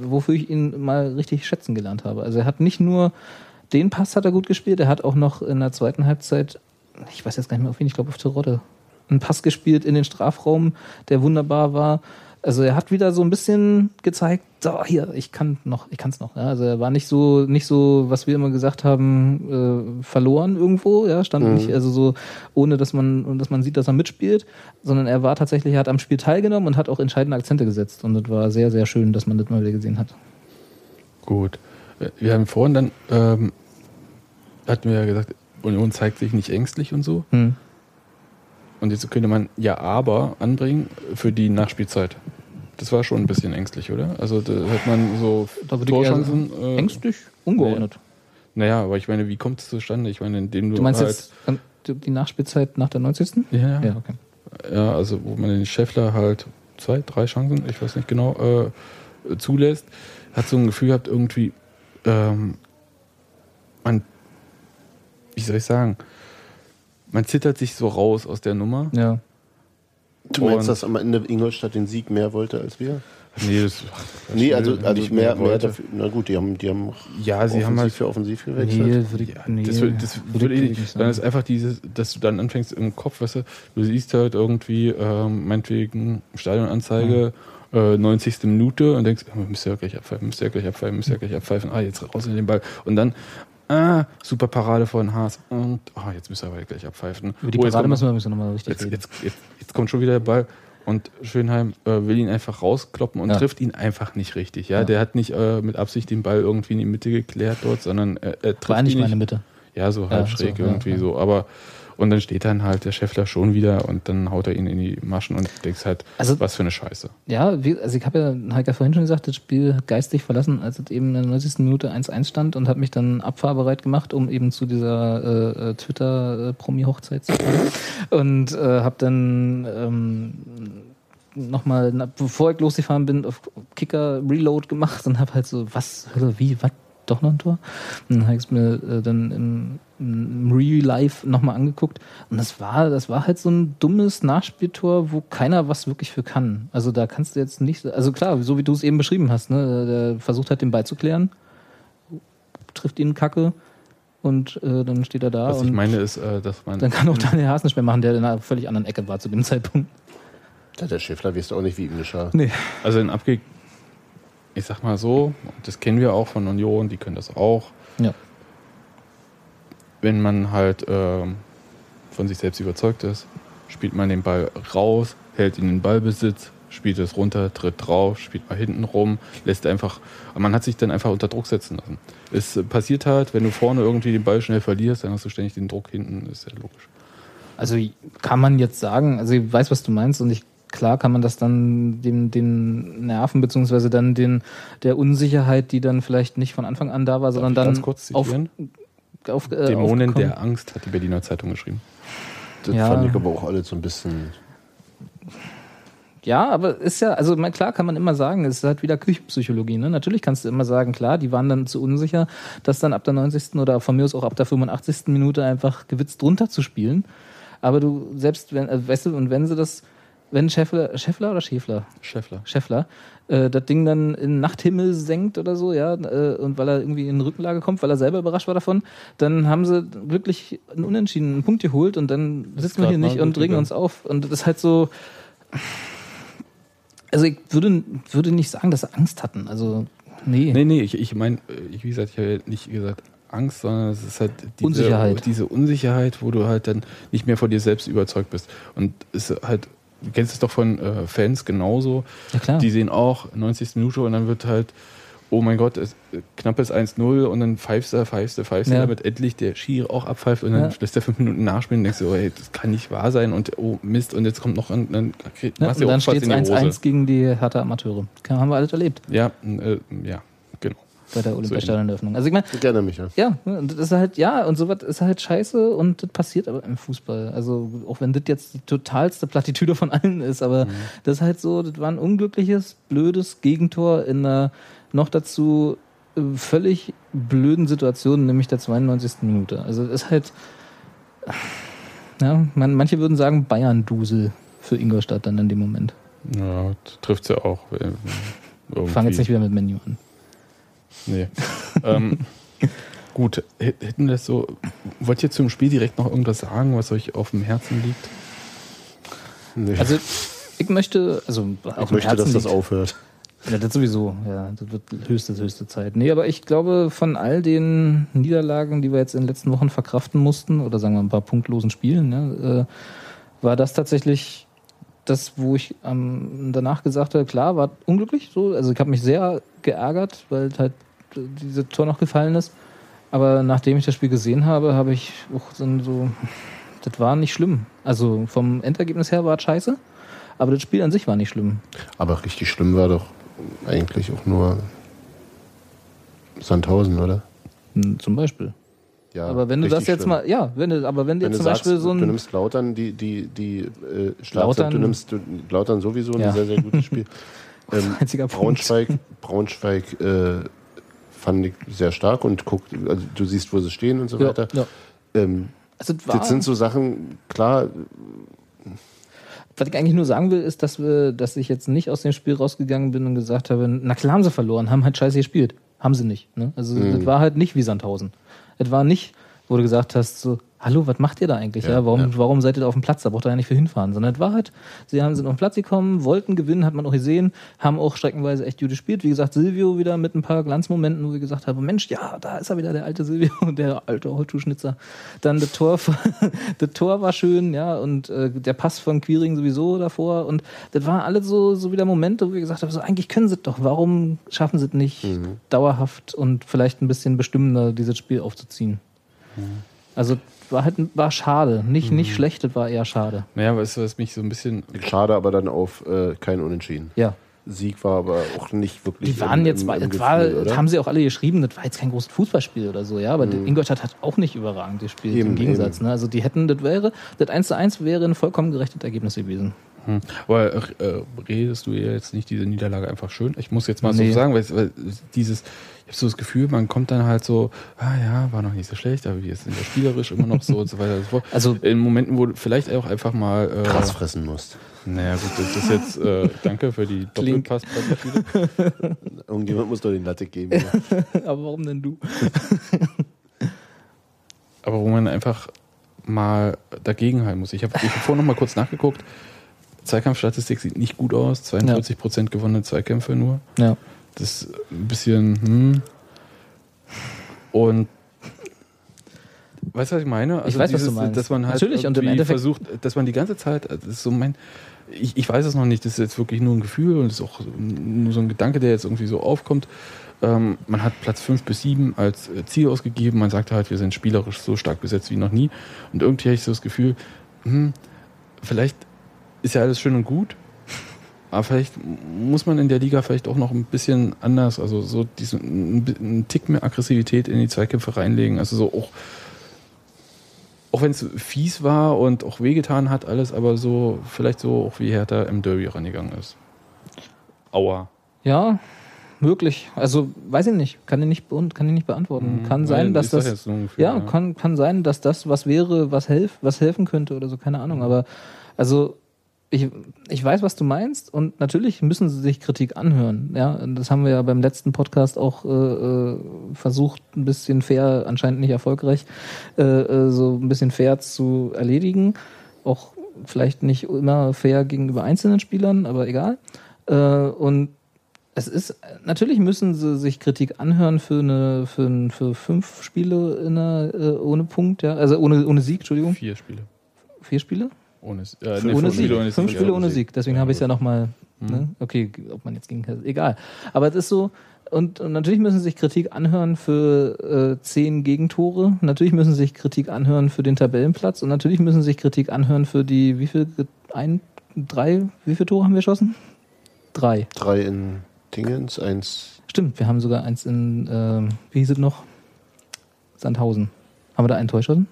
wofür ich ihn mal richtig schätzen gelernt habe. Also er hat nicht nur den Pass hat er gut gespielt, er hat auch noch in der zweiten Halbzeit, ich weiß jetzt gar nicht mehr auf wen, ich glaube auf Terodde, einen Pass gespielt in den Strafraum, der wunderbar war. Also er hat wieder so ein bisschen gezeigt, so hier, ich kann noch, ich kann es noch. Ja. Also er war nicht so, nicht so, was wir immer gesagt haben, äh, verloren irgendwo, ja, stand Mhm. nicht, also so, ohne dass man, dass man sieht, dass er mitspielt, sondern er war tatsächlich, er hat am Spiel teilgenommen und hat auch entscheidende Akzente gesetzt. Und das war sehr, sehr schön, dass man das mal wieder gesehen hat. Gut. Wir haben vorhin dann, ähm, hatten wir ja gesagt, Union zeigt sich nicht ängstlich und so. Hm. Und jetzt könnte man ja aber anbringen für die Nachspielzeit. Das war schon ein bisschen ängstlich, oder? Also da hat man so Da Torchancen. Äh, Ängstlich, ungeordnet. Naja, aber ich meine, wie kommt es zustande? Ich meine, indem du, Du meinst halt, jetzt, die, Nachspielzeit nach der 90. Ja, Ja, okay. Ja, also wo man den Scheffler halt zwei, drei Chancen, ich weiß nicht genau, äh, zulässt, hat so ein Gefühl gehabt, irgendwie, ähm, man, wie soll ich sagen, man zittert sich so raus aus der Nummer. Ja. Du meinst, Und- dass am Ende Ingolstadt den Sieg mehr wollte als wir? Nee, das, ach, Nee, also, also nicht mehr, mehr wollte. dafür. Na gut, die haben, die haben Ja, sie haben halt für offensiv gewechselt. Nee, ich, Ja, nee, das, das würde ich ich nicht. Dann ist einfach dieses, dass du dann anfängst im Kopf, weißt du, du siehst halt irgendwie, ähm, meinetwegen Stadionanzeige, äh, 90. Minute und denkst, müsst ihr ja gleich abpfeifen, müsst ihr ja gleich abpfeifen, müsst ihr ja gleich abpfeifen, ah, jetzt raus in den Ball. Und dann, ah, super Parade von Haas und, ah, jetzt müsst ihr aber gleich abpfeifen. Über die Oh, Parade müssen wir müssen wir nochmal richtig jetzt, reden. jetzt, jetzt, jetzt kommt schon wieder der Ball und Schönheim äh, will ihn einfach rauskloppen und Ja. trifft ihn einfach nicht richtig. Ja, Ja. der hat nicht äh, mit Absicht den Ball irgendwie in die Mitte geklärt dort, sondern er, er trifft War eigentlich ihn nicht. meine Mitte. Ja, so halb Ja, schräg so, irgendwie so. Aber und dann steht dann halt der Scheffler schon wieder und dann haut er ihn in die Maschen und denkst halt, Also- was für eine Scheiße. Ja, wie, also ich habe ja, Heike vorhin schon gesagt, das Spiel hat geistig verlassen, als es eben in der 90. Minute 1-1 stand und habe mich dann abfahrbereit gemacht, um eben zu dieser äh, äh, Twitter-Promi-Hochzeit zu fahren. Und äh, habe dann ähm, nochmal, bevor ich losgefahren bin, auf Kicker Reload gemacht und habe halt so, was, Hölle, wie, was, doch noch ein Tor? Und dann habe ich es mir äh, dann im, im Real Life nochmal angeguckt und das war, das war halt so ein dummes Nachspieltor, wo keiner was wirklich für kann. Also da kannst du jetzt nicht, also klar, so wie du es eben beschrieben hast, ne, der versucht halt den Ball zu klären, trifft ihn Kacke und äh, dann steht er da Was und ich meine ist, äh, dass man dann kann auch Daniel Haas nicht mehr machen, der in einer völlig anderen Ecke war zu dem Zeitpunkt. Ja, der Schäffler weißt du auch nicht, wie ihm geschah. Nee. also in Abge ich sag mal so, das kennen wir auch von Union, die können das auch, Ja. wenn man halt ähm, von sich selbst überzeugt ist, spielt man den Ball raus, hält ihn in Ballbesitz, spielt es runter, tritt drauf, spielt mal hinten rum, lässt einfach, man hat sich dann einfach unter Druck setzen lassen. Es äh, passiert halt, wenn du vorne irgendwie den Ball schnell verlierst, dann hast du ständig den Druck hinten, ist ja logisch. Also kann man jetzt sagen, also ich weiß, was du meinst und ich klar kann man das dann den, den Nerven beziehungsweise dann den der Unsicherheit, die dann vielleicht nicht von Anfang an da war, sondern ich dann ganz kurz auf, zitieren? auf äh, Dämonen aufgekommen. der Angst hat die Berliner Zeitung geschrieben. Das Ja. fand ich aber auch alles so ein bisschen. Ja, aber ist ja, also mal klar kann man immer sagen, es ist halt wieder Küchenpsychologie. Ne? Natürlich kannst du immer sagen, klar, die waren dann zu unsicher, das dann ab der 90. oder von mir aus auch ab der 85. Minute einfach gewitzt drunter zu spielen. Aber du, selbst wenn, also, weißt du, und wenn sie das, wenn Scheffler, Scheffler oder Schäfler? Scheffler. Scheffler, äh, das Ding dann in Nachthimmel senkt oder so, ja, äh, und weil er irgendwie in Rückenlage kommt, weil er selber überrascht war davon, dann haben sie wirklich einen unentschiedenen Punkt geholt und dann sitzen wir hier nicht und regen uns auf. Und das ist halt so. Also ich würde, würde nicht sagen, dass sie Angst hatten. Also, nee. Nee, nee, ich, ich meine, ich, wie gesagt, ich habe ja nicht gesagt Angst, sondern es ist halt diese Unsicherheit. diese Unsicherheit, wo du halt dann nicht mehr von dir selbst überzeugt bist. Und es ist halt, du kennst es doch von äh, Fans genauso. Ja, klar. Die sehen auch 90. Minute und dann wird halt, oh mein Gott, es, knappes 1-0 und dann pfeifst du, pfeifst du, pfeifst du, Ja. damit endlich der Schiri auch abpfeift und dann Ja. lässt er fünf Minuten nachspielen und denkst du, oh, ey, das kann nicht wahr sein und oh Mist und jetzt kommt noch ein, dann, okay, Ja, auch dann steht es in die 1-1 Hose. gegen die Hertha Amateure. Haben wir alles erlebt Ja, äh, ja. Bei der Olympiastadioneröffnung. Also ich meine, Gerne, Micha. Ja, und das ist halt, ja, und sowas ist halt scheiße und das passiert aber im Fußball. Also, auch wenn das jetzt die totalste Plattitüde von allen ist, aber das ist halt so, das war ein unglückliches, blödes Gegentor in einer noch dazu äh, völlig blöden Situation, nämlich der 92. Minute. Also, das ist halt, ja, man, manche würden sagen Bayern-Dusel für Ingolstadt dann in dem Moment. Ja, trifft ja auch. Ich fange jetzt nicht wieder mit Menu an. Nee. ähm, gut, hätten das so. Wollt ihr zum Spiel direkt noch irgendwas sagen, was euch auf dem Herzen liegt? Nee. Also, ich möchte, also, ich auf dem möchte, Herzen dass das liegt- aufhört. Ja, das sowieso. Ja, das wird höchste, höchste Zeit. Nee, aber ich glaube, von all den Niederlagen, die wir jetzt in den letzten Wochen verkraften mussten, oder sagen wir ein paar punktlosen Spielen, ja, äh, war das tatsächlich das, wo ich ähm, danach gesagt habe, klar, war unglücklich. So. Also ich habe mich sehr geärgert, weil halt äh, diese Tor noch gefallen ist. Aber nachdem ich das Spiel gesehen habe, habe ich auch so, das war nicht schlimm. Also vom Endergebnis her war es scheiße, aber das Spiel an sich war nicht schlimm. Aber richtig schlimm war doch eigentlich auch nur Sandhausen, oder? Zum Beispiel. Ja, aber wenn du das jetzt schlimm. mal, ja, wenn du, aber wenn du Wenn du zum sagst, Beispiel so du ein, nimmst Lautern, die, die, die äh, Lautern- du nimmst du, Lautern sowieso Ja. ein sehr, sehr gutes Spiel. Ähm, einziger Punkt. Braunschweig, Braunschweig äh, fand ich sehr stark und guck, also du siehst, wo sie stehen und so ja, weiter. ja. Ähm, Also das sind so Sachen, klar, was ich eigentlich nur sagen will, ist, dass wir, dass ich jetzt nicht aus dem Spiel rausgegangen bin und gesagt habe, na klar haben sie verloren, haben halt scheiße gespielt. Haben sie nicht. Ne? Also Mhm. das war halt nicht wie Sandhausen. Es war nicht, wo du gesagt hast, so, hallo, was macht ihr da eigentlich? Ja, Ja, warum, ja. warum seid ihr da auf dem Platz? Da braucht ihr ja nicht für hinfahren. Sondern es war halt, sie haben, sind auf den Platz gekommen, wollten gewinnen, hat man auch gesehen, haben auch streckenweise echt gut gespielt. Wie gesagt, Silvio wieder mit ein paar Glanzmomenten, wo wir gesagt haben, Mensch, ja, da ist er wieder, der alte Silvio, der alte Holzschuhschnitzer. Dann das Tor, das Tor war schön, ja, und äh, der Pass von Quiring sowieso davor. Und das waren alle so, so wieder Momente, wo wir gesagt haben, so, eigentlich können sie es doch. Warum schaffen sie es nicht dauerhaft und vielleicht ein bisschen bestimmender, dieses Spiel aufzuziehen? Also war halt war schade. Nicht, nicht schlecht, das war eher schade. Naja, weißt du, was mich so ein bisschen. schade, aber dann auf äh, kein Unentschieden. Ja. Sieg war aber auch nicht wirklich. Die waren im- jetzt, im, war, im das war, Gefühl, das oder? haben sie auch alle geschrieben, das war jetzt kein großes Fußballspiel oder so, ja, aber Ingolstadt hat auch nicht überragend gespielt, im Eben, Gegensatz. eben. Ne? Also die hätten, das wäre, das 1 zu 1 wäre ein vollkommen gerechtes Ergebnis gewesen. Hm. Aber äh, redest du jetzt nicht diese Niederlage einfach schön? Ich muss jetzt mal Nee. so sagen, weil, weil dieses, ich habe so das Gefühl, man kommt dann halt so, ah ja, war noch nicht so schlecht, aber wir sind ja spielerisch immer noch so und so weiter und so fort. Also- in Momenten, wo du vielleicht auch einfach mal. Äh, Gras fressen musst. Naja, gut, das ist jetzt, äh, danke für die. Doppelpass-Beispiele. Irgendjemand muss doch den Latte geben. aber warum denn du? aber wo man einfach mal dagegenhalten muss. Ich habe ich hab vorhin noch mal kurz nachgeguckt. Zweikampfstatistik sieht nicht gut aus. 42 Prozent gewonnene Zweikämpfe nur. Ja. Das ist ein bisschen, hm. Und weißt du, was ich meine? Also weiß, was du meinst. Dass man halt Natürlich, und im Endeffekt- versucht, dass man die ganze Zeit, das ist so mein, ich, ich weiß es noch nicht, das ist jetzt wirklich nur ein Gefühl und das ist auch nur so ein Gedanke, der jetzt irgendwie so aufkommt. Ähm, man hat Platz 5 bis 7 als äh, Ziel ausgegeben. Man sagte halt, wir sind spielerisch so stark besetzt wie noch nie. Und irgendwie habe ich so das Gefühl, hm, vielleicht ist ja alles schön und gut, aber vielleicht muss man in der Liga vielleicht auch noch ein bisschen anders, also so diesen ein, bi- ein Tick mehr Aggressivität in die Zweikämpfe reinlegen. Also so auch, auch wenn es fies war und auch wehgetan hat, alles, aber so vielleicht so auch wie Hertha im Derby rangegangen ist. Aua. Ja, möglich. Also weiß ich nicht, kann ich nicht, kann ich nicht beantworten. kann sein, Weil dass das nur ein Gefühl, Ja, kann, kann sein, dass das was wäre, was, helf, was helfen könnte oder so, keine Ahnung. Aber also ich, ich weiß, was du meinst und natürlich müssen sie sich Kritik anhören. Ja, das haben wir ja beim letzten Podcast auch äh, äh, versucht, ein bisschen fair, anscheinend nicht erfolgreich, äh, äh, so ein bisschen fair zu erledigen. Auch vielleicht nicht immer fair gegenüber einzelnen Spielern, aber egal. Äh, und es ist, natürlich müssen sie sich Kritik anhören für eine, für, für fünf Spiele in einer, äh, ohne Punkt, ja, also ohne, ohne Sieg, Entschuldigung. Vier Spiele. Vier Spiele? Ohne, äh, Fünf nee, ohne Sieg. Spiele Fünf Spiele ja. ohne Sieg. Deswegen habe ich es ja nochmal, Mhm. ne? okay, ob man jetzt gegen, egal. Aber es ist so, und, und natürlich müssen sie sich Kritik anhören für äh, zehn Gegentore. Natürlich müssen sie sich Kritik anhören für den Tabellenplatz. Und natürlich müssen sie sich Kritik anhören für die, wie viel, ein, drei, wie viele Tore haben wir geschossen? Drei. Drei in Dingens, eins. Stimmt, wir haben sogar eins in, ähm, wie hieß es noch? Sandhausen. Haben wir da ein Tor geschossen?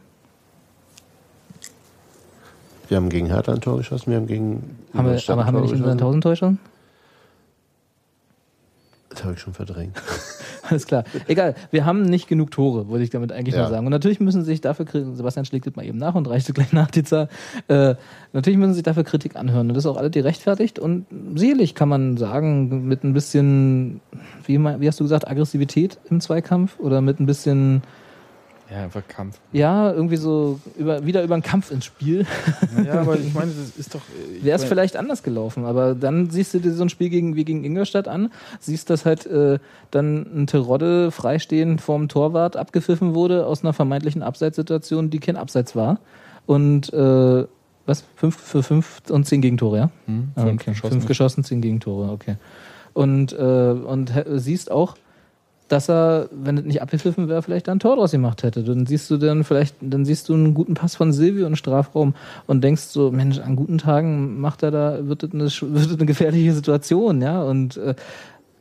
Wir haben gegen Hertha ein Tor geschossen, wir haben gegen. Haben wir, aber haben wir nicht in geschossen. Sandhausen Tor geschossen? Das habe ich schon verdrängt. Alles klar. Egal, wir haben nicht genug Tore, wollte ich damit eigentlich Ja. nur sagen. Und natürlich müssen sich dafür, kri- Sebastian schlägt das mal eben nach und reicht gleich nach die Zahl. Äh, natürlich müssen sich dafür Kritik anhören. Und das ist auch alle gerechtfertigt. Und sicherlich kann man sagen, mit ein bisschen, wie, wie hast du gesagt, Aggressivität im Zweikampf oder mit ein bisschen, Ja, einfach Kampf. ja, irgendwie so über, wieder über einen Kampf ins Spiel. Ja, aber ich meine, das ist doch. äh, Wäre es vielleicht anders gelaufen, aber dann siehst du dir so ein Spiel gegen, wie gegen Ingolstadt an, siehst, dass halt äh, dann ein Terodde freistehend vorm Torwart abgepfiffen wurde aus einer vermeintlichen Abseitssituation, die kein Abseits war. Und äh, was? Fünf für fünf und zehn Gegentore, ja? Hm, Ah, fünf okay. geschossen. Fünf geschossen, zehn Gegentore, okay. Und, äh, und siehst auch, dass er, wenn es nicht abgepfiffen wäre, vielleicht da ein Tor draus gemacht hätte. Dann siehst du dann vielleicht, dann siehst du einen guten Pass von Silvio in den Strafraum und denkst so, Mensch, an guten Tagen macht er da, wird das eine, wird das eine gefährliche Situation, ja. Und äh,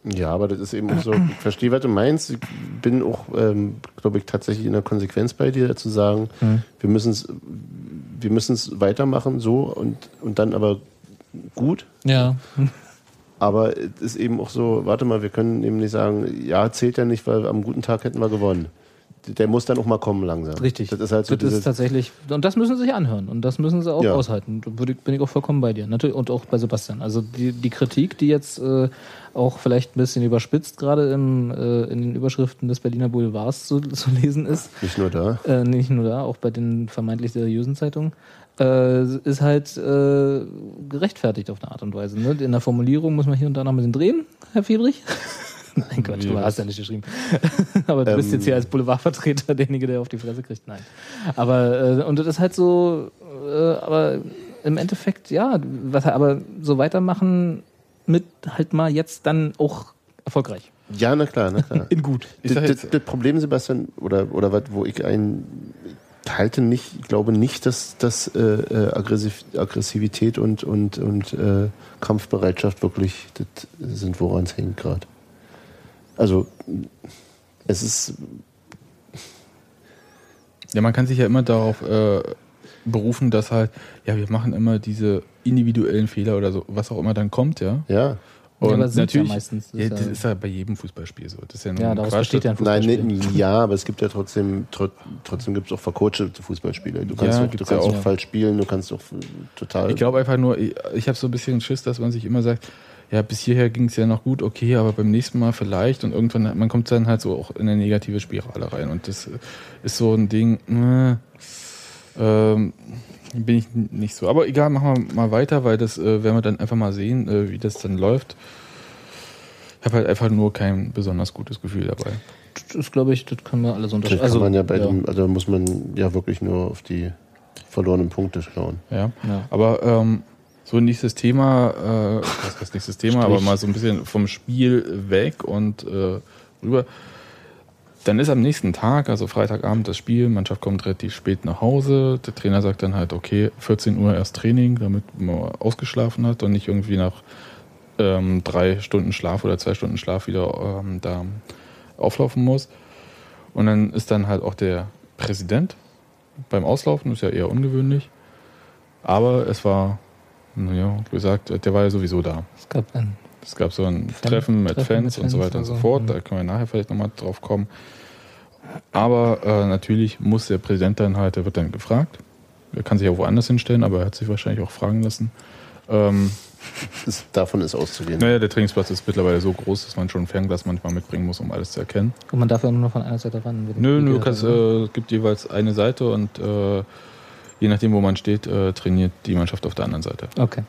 Ja, aber das ist eben auch so, ich verstehe, was du meinst. Ich bin auch, ähm, glaube ich, tatsächlich in der Konsequenz bei dir, zu sagen, wir müssen es wir müssen's weitermachen, so und, und dann aber gut. Ja. Aber es ist eben auch so, warte mal, wir können eben nicht sagen, ja, zählt ja nicht, weil am guten Tag hätten wir gewonnen. Der muss dann auch mal kommen langsam. Richtig. Das ist halt so das ist tatsächlich, und das müssen sie sich anhören und das müssen sie auch Ja. aushalten. Da bin ich auch vollkommen bei dir. Natürlich, und auch bei Sebastian. Also die, die Kritik, die jetzt äh, auch vielleicht ein bisschen überspitzt gerade im, äh, in den Überschriften des Berliner Boulevards zu, zu lesen ist, nicht nur da. äh, nicht nur da, auch bei den vermeintlich seriösen Zeitungen, äh, ist halt äh, gerechtfertigt auf eine Art und Weise. Ne? In der Formulierung muss man hier und da noch ein bisschen drehen, Herr Fiedrich. Nein, Quatsch, du hast ja nicht geschrieben. Aber du bist Ähm. jetzt hier als Boulevardvertreter derjenige, der auf die Fresse kriegt. Nein. Aber, äh, und das ist halt so, äh, aber im Endeffekt, ja, was, aber so weitermachen mit halt mal jetzt dann auch erfolgreich. Ja, na klar, na klar. In gut. Das, das, Problem, Sebastian, oder, oder was, wo ich ein halte nicht, ich glaube nicht, dass, dass äh, äh, Aggressiv, Aggressivität und, und, und äh, Kampfbereitschaft wirklich das sind, woran es hängt gerade. Also es ist Ja, man kann sich ja immer darauf äh, berufen, dass halt, ja, wir machen immer diese individuellen Fehler oder so, was auch immer dann kommt, ja. ja. Und aber sind's ja natürlich, meistens. Das ja, ist das ja- ist ja bei jedem Fußballspiel so. Das ist ja, nur Ja, daraus Quatsch. besteht ja ein Nein, Fußballspiel. nee, ja, aber es gibt ja trotzdem, tro trotzdem gibt es auch vercoachte Fußballspiele. Du kannst, Ja, auch, du kannst ja auch auch. falsch spielen, du kannst auch äh, total. Ich glaube einfach nur, ich, ich habe so ein bisschen Schiss, dass man sich immer sagt, ja, bis hierher ging es ja noch gut, okay, aber beim nächsten Mal vielleicht und irgendwann, man kommt dann halt so auch in eine negative Spirale rein und das ist so ein Ding, äh, ähm, bin ich nicht so. Aber egal, machen wir mal weiter, weil das äh, werden wir dann einfach mal sehen, äh, wie das dann läuft. Ich habe halt einfach nur kein besonders gutes Gefühl dabei. Das ist, glaube ich, das können wir alles das unterscheiden. kann Also, man ja ja. dem, also muss man ja wirklich nur auf die verlorenen Punkte schauen. Ja. Ja. Aber ähm, so nächstes Thema, äh, was heißt nächstes Thema, Strich. aber mal so ein bisschen vom Spiel weg und äh, rüber. Dann ist am nächsten Tag, also Freitagabend, das Spiel, Mannschaft kommt relativ spät nach Hause. Der Trainer sagt dann halt, okay, 14 Uhr erst Training, damit man ausgeschlafen hat und nicht irgendwie nach ähm, drei Stunden Schlaf oder zwei Stunden Schlaf wieder ähm, da auflaufen muss. Und dann ist dann halt auch der Präsident beim Auslaufen, ist ja eher ungewöhnlich. Aber es war, naja, wie gesagt, der war ja sowieso da. Es gab ein Es gab so ein Fan- Treffen mit Treffen Fans mit und so Fans weiter und so fort. mhm. Da können wir nachher vielleicht nochmal drauf kommen. Aber äh, natürlich muss der Präsident dann halt, der wird dann gefragt. Er kann sich auch woanders hinstellen, aber er hat sich wahrscheinlich auch fragen lassen. Ähm, Das, davon ist auszugehen. naja, der Trainingsplatz ist mittlerweile so groß, dass man schon ein Fernglas manchmal mitbringen muss, um alles zu erkennen. Und man darf ja nur noch von einer Seite ran. Nö, nö, kannst, äh, es gibt jeweils eine Seite und äh, je nachdem, wo man steht, äh, trainiert die Mannschaft auf der anderen Seite. Okay.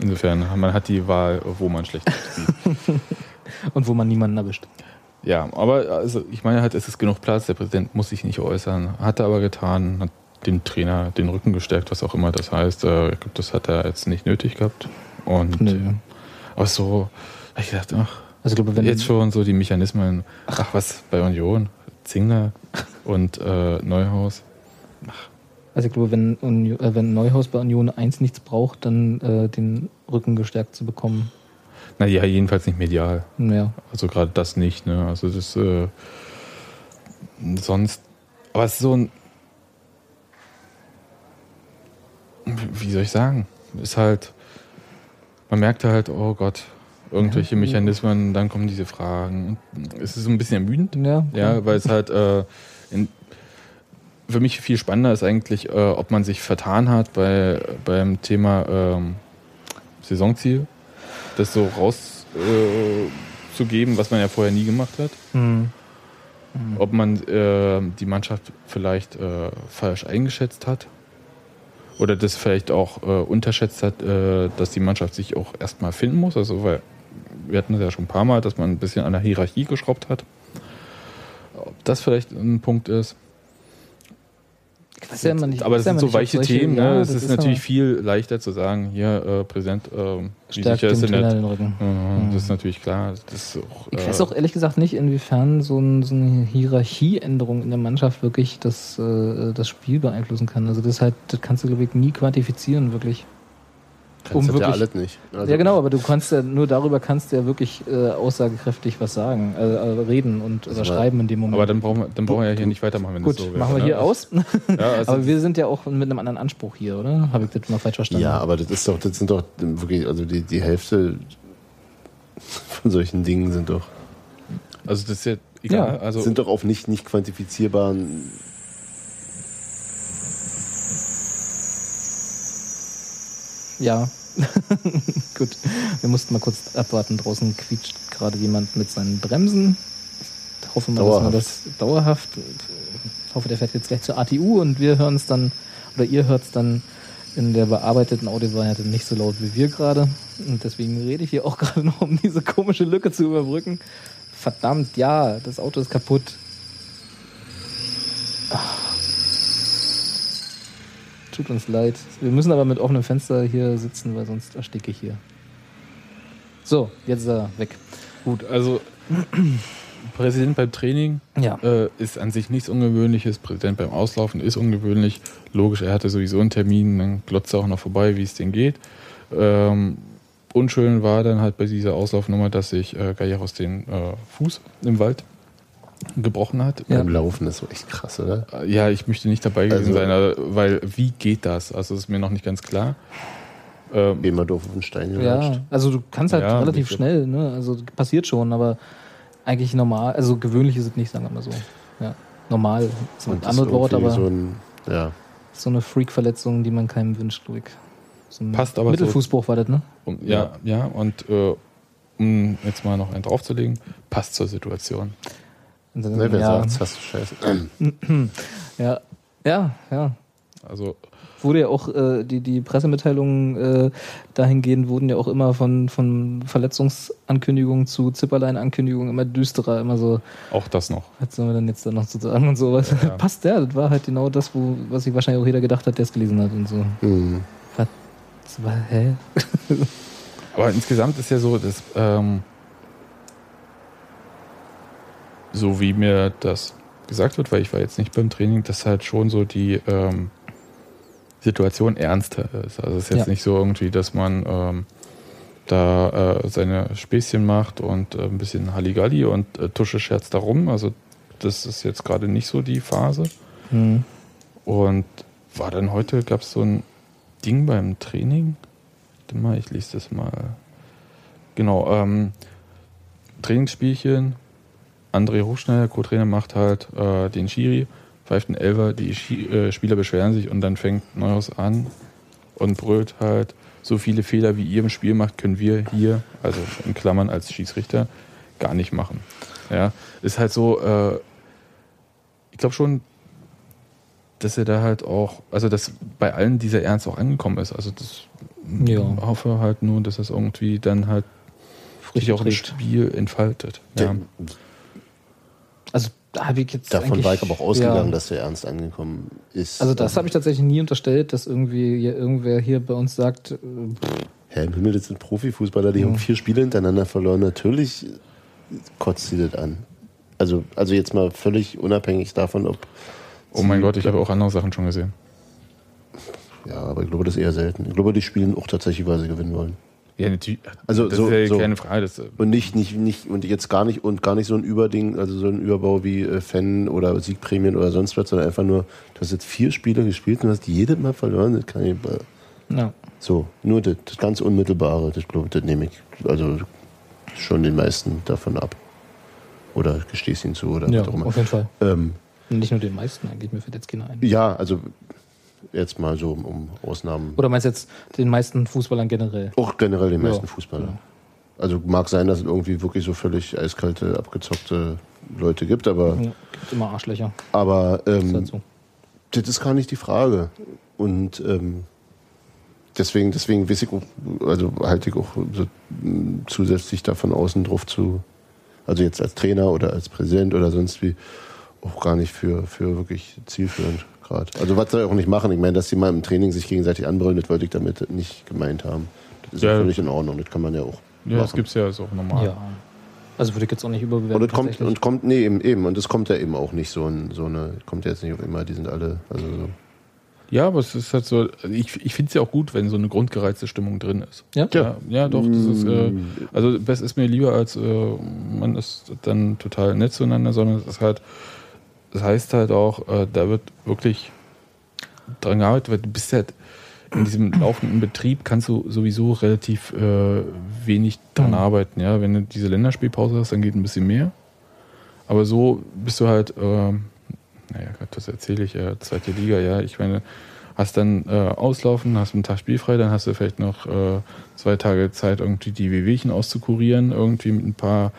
Insofern, man hat die Wahl, wo man schlecht sieht. Und wo man niemanden erwischt. Ja, aber also ich meine halt, es ist genug Platz, der Präsident muss sich nicht äußern, hat er aber getan, hat dem Trainer den Rücken gestärkt, was auch immer das heißt. Äh, ich glaube, das hat er jetzt nicht nötig gehabt. Und Nö. aber so, ich gedacht, ach, Also ich glaube, jetzt schon so die Mechanismen, ach was, bei Union, Zingler und äh, Neuhaus. Also ich glaube, wenn, Union, äh, wenn Neuhaus bei Union 1 nichts braucht, dann äh, den Rücken gestärkt zu bekommen. Naja, jedenfalls nicht medial. Ja. Also gerade das nicht, ne? Also das äh, sonst. Aber es ist so ein. Wie soll ich sagen? Ist halt. Man merkt halt, oh Gott, irgendwelche Mechanismen, dann kommen diese Fragen. Es ist so ein bisschen ermüdend. Ja, Ja, weil es halt äh, in, für mich viel spannender ist eigentlich, äh, ob man sich vertan hat bei, beim Thema ähm, Saisonziel, das so rauszugeben, äh, was man ja vorher nie gemacht hat. Mhm. Ob man äh, die Mannschaft vielleicht äh, falsch eingeschätzt hat oder das vielleicht auch äh, unterschätzt hat, äh, dass die Mannschaft sich auch erstmal finden muss. Also, weil wir hatten das ja schon ein paar Mal, dass man ein bisschen an der Hierarchie geschraubt hat. Ob das vielleicht ein Punkt ist. Ich weiß ja immer nicht. aber ich das sind so weiche Themen. ja, ne? Es das ist, natürlich aber- viel leichter zu sagen, hier, äh, Präsident, äh, wie sicher ist denn den Rücken. Ja, Das ist natürlich klar. Das ist auch, Ich äh, weiß auch ehrlich gesagt nicht, inwiefern so, ein, so eine Hierarchieänderung in der Mannschaft wirklich das, äh, das Spiel beeinflussen kann. Also das halt, das kannst du, glaube ich, nie quantifizieren, wirklich. Kannst das ja alles nicht. Also, ja, genau, aber du kannst ja nur darüber kannst du ja wirklich äh, aussagekräftig was sagen, äh, äh, reden und oder war- schreiben in dem Moment. Aber dann brauchen wir, dann brauchen wir ja hier nicht weitermachen, wenn Gut, das so wäre. machen wir ne? hier aus. Ja, also aber wir sind ja auch mit einem anderen Anspruch hier, oder? Habe ich das mal falsch verstanden? ja, aber das ist doch, das sind doch wirklich, also die, die Hälfte von solchen Dingen sind doch, Also das ist ja egal. Ja, also sind doch auf nicht, nicht quantifizierbaren Ja. Gut. Wir mussten mal kurz abwarten. Draußen quietscht gerade jemand mit seinen Bremsen. Ich hoffe mal, dass Dauerhaft. man das dauerhaft. Ich hoffe, der fährt jetzt gleich zur ATU und wir hören es dann, oder ihr hört es dann in der bearbeiteten Audiovariante nicht so laut wie wir gerade. Und deswegen rede ich hier auch gerade noch, um diese komische Lücke zu überbrücken. Verdammt, ja, das Auto ist kaputt. Tut uns leid. Wir müssen aber mit offenem Fenster hier sitzen, weil sonst ersticke ich hier. So, jetzt ist er weg. gut, also Präsident beim Training Ja. äh, ist an sich nichts Ungewöhnliches. Präsident beim Auslaufen ist ungewöhnlich. Logisch, er hatte sowieso einen Termin, dann glotzt er auch noch vorbei, wie es denen geht. Ähm, unschön war dann halt bei dieser Auslaufnummer, dass sich äh, Galleros den äh, Fuß im Wald gebrochen hat. Ja. beim Laufen. Das ist so echt krass, oder? Äh, Ja, ich möchte nicht dabei gewesen Also- sein, weil wie geht das? Also das ist mir noch nicht ganz klar. Ähm, Immer doof auf den Stein Ja, gerutscht. also du kannst halt Ja, relativ schnell, ne? Also passiert schon, aber eigentlich normal, also gewöhnlich ist es nicht, sagen wir mal so. Ja. Normal ist ein anderes Wort, aber so so, ein, ja, eine Freak-Verletzung, die man keinem wünscht, glaube ich. So ein Passt aber so- Mittelfußbruch war das, ne? um, ja, ja, und äh, um jetzt mal noch einen draufzulegen, passt zur Situation. Und dann, ne, wer ja, sagt's, hast du Scheiße. ja, ja, ja. Also Wurde ja auch, äh, die, die Pressemitteilungen äh, dahingehend wurden ja auch immer von, von Verletzungsankündigungen zu Zipperlein-Ankündigungen immer düsterer, immer so, auch das noch. was sollen wir denn jetzt da noch zu sagen und sowas. Ja. Passt ja, das war halt genau das, wo, was sich wahrscheinlich auch jeder gedacht hat, der es gelesen hat und so. Mhm. Was? Das war, hä? Aber insgesamt ist ja so, dass ähm, so wie mir das gesagt wird, weil ich war jetzt nicht beim Training, dass halt schon so die ähm, Situation ernster ist. Also es ist jetzt Ja. nicht so irgendwie, dass man ähm, da äh, seine Späßchen macht und äh, ein bisschen Halligalli und äh, Tusche scherzt darum. Also das ist jetzt gerade nicht so die Phase. Hm. Und war dann heute, gab es so ein Ding beim Training? Warte mal, ich lese das mal. Genau, ähm, Trainingsspielchen. André Hochschneider, Co-Trainer, macht halt äh, den Schiri, pfeift einen Elfer, die Schi äh, Spieler beschweren sich und dann fängt Neuhaus an und brüllt halt, so viele Fehler wie ihr im Spiel macht, können wir hier, also in Klammern als Schiedsrichter, gar nicht machen. Ja, ist halt so, äh, ich glaube schon, dass er da halt auch, also dass bei allen dieser Ernst auch angekommen ist. Also das Ja. hoffe halt nur, dass das irgendwie dann halt sich auch im. Spiel entfaltet. Ja. Da habe ich jetzt Davon war ich aber auch ausgegangen, ja. dass der ernst angekommen ist. Also das habe ich tatsächlich nie unterstellt, dass irgendwie hier, irgendwer hier bei uns sagt, äh, Herr im Himmel, das sind Profifußballer, die haben vier Spiele hintereinander verloren. Natürlich kotzt sie das an. Also, also jetzt mal völlig unabhängig davon, ob. Oh mein Gott, ich habe auch andere Sachen schon gesehen. Ja, aber ich glaube, das ist eher selten. Ich glaube, die spielen auch tatsächlich, weil sie gewinnen wollen. Ja, natürlich. Also das so- ist ja so. keine Frage. Das, äh, Und nicht, nicht, nicht, und jetzt gar nicht, und gar nicht so ein Überding, also so ein Überbau wie äh, Fan oder Siegprämien oder sonst was, sondern einfach nur, du hast jetzt vier Spiele gespielt und hast jedes Mal verloren. Das kann ich, äh, ja. so, nur das, das ganz Unmittelbare, das glaube das nehme ich, also schon den meisten davon ab. Oder gestehst ihn zu oder ja, was auch immer. auf jeden Fall. Ähm, nicht nur den meisten eigentlich, mir fällt jetzt keiner ein. ja, also jetzt mal so um Ausnahmen. Oder meinst du jetzt den meisten Fußballern generell? Auch generell den Ja. meisten Fußballern. Ja. Also mag sein, dass es irgendwie wirklich so völlig eiskalte, abgezockte Leute gibt, aber, Ja, gibt immer Arschlöcher. aber ähm, das ist gar nicht die Frage. Und ähm, deswegen, deswegen weiß ich auch, also halte ich auch so, mh, zusätzlich davon außen drauf zu, also jetzt als Trainer oder als Präsident oder sonst wie, auch gar nicht für, für wirklich zielführend gerade. Also was soll ich auch nicht machen? Ich meine, dass die mal im Training sich gegenseitig anbrüllen, das wollte ich damit nicht gemeint haben. Das ist ja, Ja. völlig in Ordnung, das kann man ja auch ja, das machen. gibt es ja ist auch normal. Ja. Also würde ich jetzt auch nicht überbewerten. Und es kommt, und kommt, nee, eben, eben, und es kommt ja eben auch nicht so, ein, so eine, kommt ja jetzt nicht auf immer, die sind alle, also so. Ja, aber es ist halt so, ich, ich finde es ja auch gut, wenn so eine grundgereizte Stimmung drin ist. Ja? Ja, ja doch, das ist, äh, also das ist mir lieber, als äh, man ist dann total nett zueinander, sondern es ist halt, das heißt halt auch, äh, da wird wirklich dran gearbeitet, weil du bist halt in diesem laufenden Betrieb kannst du sowieso relativ äh, wenig dran arbeiten, ja. Wenn du diese Länderspielpause hast, dann geht ein bisschen mehr. Aber so bist du halt, ähm, naja, Gott, was erzähle ich, äh, zweite Liga, ja. Ich meine, hast dann äh, auslaufen, hast einen Tag spielfrei, dann hast du vielleicht noch äh, zwei Tage Zeit, irgendwie die Wehwehchen auszukurieren, irgendwie mit ein paar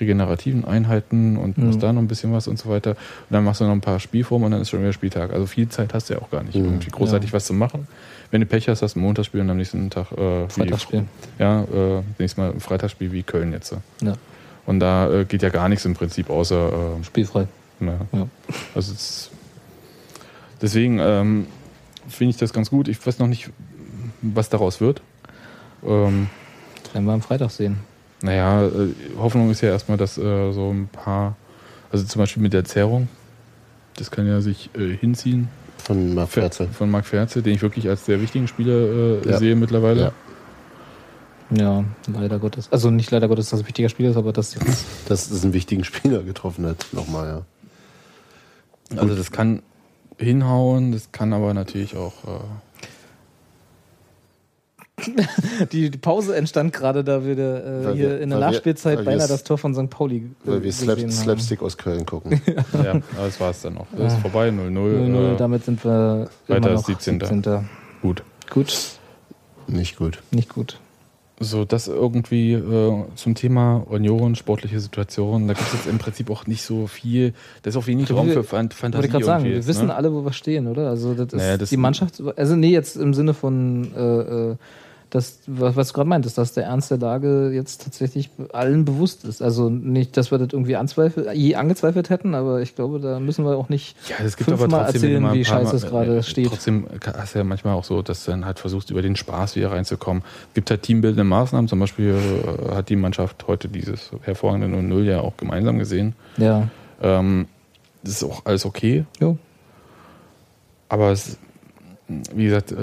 regenerativen Einheiten und Mhm. machst da noch ein bisschen was und so weiter. Und dann machst du noch ein paar Spielformen und dann ist schon wieder Spieltag. Also viel Zeit hast du ja auch gar nicht, irgendwie großartig was zu machen. Wenn du Pech hast, hast du ein Montagsspiel und am nächsten Tag äh, Freitagsspiel. Ja, äh, nächstes Mal ein Freitagsspiel wie Köln jetzt. Ja, Und da äh, geht ja gar nichts im Prinzip außer äh, spielfrei. ja. Ja. Also es, deswegen ähm, finde ich das ganz gut. Ich weiß noch nicht, was daraus wird. Ähm, Das werden wir am Freitag sehen. Naja, äh, Hoffnung ist ja erstmal, dass äh, so ein paar, also zum Beispiel mit der Zerrung, das kann ja sich äh, hinziehen Von Marc Ferze. von Marc Ferze, den ich wirklich als sehr wichtigen Spieler äh, Ja. sehe mittlerweile. Ja. Ja, leider Gottes. Also nicht leider Gottes, dass es ein wichtiger Spiel ist, aber das jetzt. Dass es einen wichtigen Spieler getroffen hat. Nochmal, ja. Also das kann hinhauen, das kann aber natürlich auch. Äh, Die, die Pause entstand gerade, da wir äh, hier wir- in der Nachspielzeit wir beinahe das Tor von St. Pauli äh, Weil wir Slap. Slapstick aus Köln gucken. ja, das war es dann auch. Das ist vorbei, 0-0. 0-0, Äh, damit sind wir weiter immer als noch 17.. 17. gut. Gut, Nicht gut. nicht gut. So, das irgendwie äh, zum Thema Union, sportliche Situation. Da gibt es jetzt im Prinzip auch nicht so viel. Da ist auch wenig Raum für Fan Fantasie. Wollte ich gerade sagen, wir jetzt, wissen ne? alle, wo wir stehen, oder? Also das ist Naja, das- die Mannschaft, also nee, jetzt im Sinne von äh, äh, das, was, du gerade meintest, dass der Ernst der Lage jetzt tatsächlich allen bewusst ist. Also nicht, dass wir das irgendwie je angezweifelt hätten, aber ich glaube, da müssen wir auch nicht Ja, es gibt aber trotzdem, erzählen, ein wie scheiße es gerade äh, steht. Trotzdem hast du ja manchmal auch so, dass du dann halt versuchst, über den Spaß wieder reinzukommen. Es gibt halt teambildende Maßnahmen. Zum Beispiel äh, hat die Mannschaft heute dieses hervorragende 0-0 ja auch gemeinsam gesehen. Ja, Ähm, das ist auch alles okay. jo. Aber es, wie gesagt,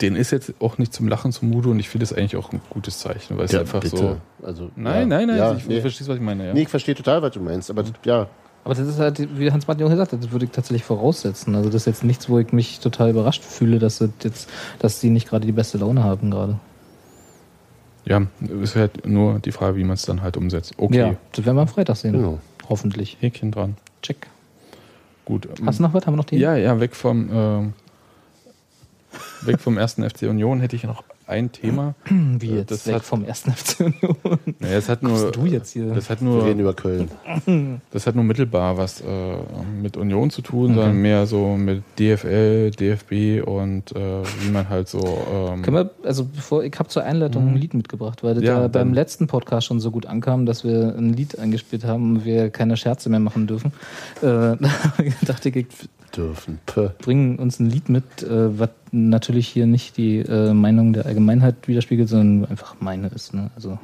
äh, denen ist jetzt auch nicht zum Lachen zumute und ich finde es eigentlich auch ein gutes Zeichen, weil es Ja, einfach bitte. so. Also, Nein, ja, nein, nein, Ja, ich, nee. du verstehst, was ich meine, ja. Nee, ich verstehe total, was du meinst. Aber ja, Aber das ist halt, wie Hans-Martin auch gesagt hat, das würde ich tatsächlich voraussetzen. Also das ist jetzt nichts, wo ich mich total überrascht fühle, dass das jetzt, dass sie nicht gerade die beste Laune haben gerade. Ja, es ist halt nur die Frage, wie man es dann halt umsetzt. Okay, Ja, das werden wir am Freitag sehen. Genau. Hoffentlich. Häkchen dran. Check. Gut. Hast du noch was? Haben wir noch den? Ja, ja, weg vom, ähm, weg vom ersten FC Union hätte ich noch ein Thema. Wie Äh, jetzt? das weg hat- vom ersten FC Union. Naja, es hat nur, du jetzt hier? Das hat wir nur, reden über Köln. das hat nur mittelbar was äh, mit Union zu tun, sondern mehr so mit DFL, DFB und äh, wie man halt so. Ähm, Können wir, also bevor, ich habe zur Einleitung ein Lied mitgebracht, weil das Ja, ja, dann- beim letzten Podcast schon so gut ankam, dass wir ein Lied eingespielt haben und wir keine Scherze mehr machen dürfen. Äh, da dachte ich, ich Dürfen. Puh. bringen uns ein Lied mit, äh, was natürlich hier nicht die äh, Meinung der Allgemeinheit widerspiegelt, sondern einfach meine ist. Ne? Also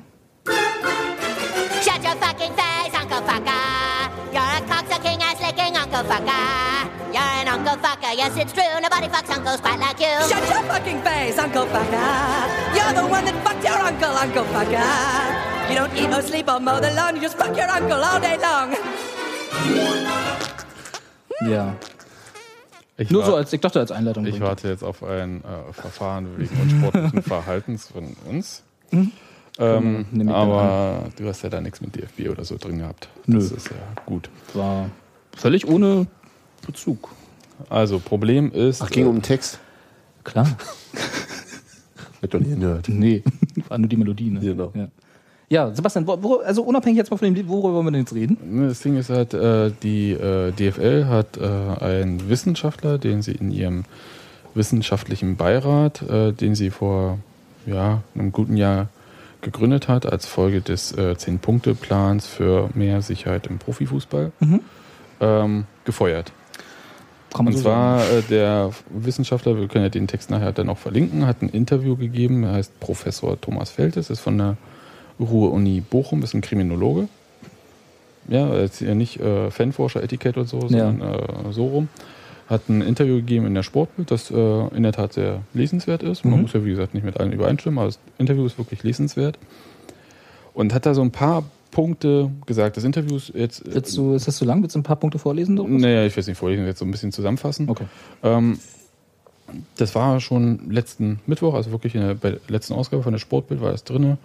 Shut your fucking face, Uncle Fucker. You're a cocksucking ass licking Uncle Fucker. You're an Uncle Fucker, yes it's true. Nobody fucks uncles quite like you. Shut your fucking face, Uncle Fucker. You're the one that fucked your uncle, Uncle Fucker. You don't eat or sleep or mow the lawn, you just fuck your uncle all day long. ja, ich nur war- so als ich dachte als Einleitung. Ich warte jetzt auf ein äh, Verfahren wegen unsportlichen Verhaltens von uns. Ähm, Nehm ich dann aber du hast ja da nichts mit DFB oder so drin gehabt. Nö. Das ist ja gut. war völlig ohne Bezug. Also, Problem ist. Ach, ging äh, um den Text? Klar. Wird doch nie gehört. Nee, war nur die Melodie. Ne? Genau. Ja. Ja, Sebastian, wo, wo, also unabhängig jetzt mal von dem Lied, worüber wollen wir denn jetzt reden? Ne, Das Ding ist halt, äh, die äh, DFL hat äh, einen Wissenschaftler, den sie in ihrem wissenschaftlichen Beirat, äh, den sie vor ja, einem guten Jahr gegründet hat, als Folge des äh, Zehn-Punkte-Plans für mehr Sicherheit im Profifußball, ähm, gefeuert. Und so zwar äh, der Wissenschaftler, wir können ja den Text nachher dann auch verlinken, hat ein Interview gegeben, er heißt Professor Thomas Feltes, ist von der Ruhr-Uni Bochum, ist ein Kriminologe. Ja, er ist ja nicht äh, Fanforscher, Etikett und so, Ja. sondern äh, so rum. hat ein Interview gegeben in der Sportbild, das äh, in der Tat sehr lesenswert ist. Man muss ja, wie gesagt, nicht mit allen übereinstimmen, aber das Interview ist wirklich lesenswert. Und hat da so ein paar Punkte gesagt. Das Interview ist jetzt. Willst du, ist das zu lang? Willst du ein paar Punkte vorlesen? Doris? Naja, ich will es nicht vorlesen, jetzt so ein bisschen zusammenfassen. Okay. Ähm, das war schon letzten Mittwoch, also wirklich in der, bei der letzten Ausgabe von der Sportbild war das drin.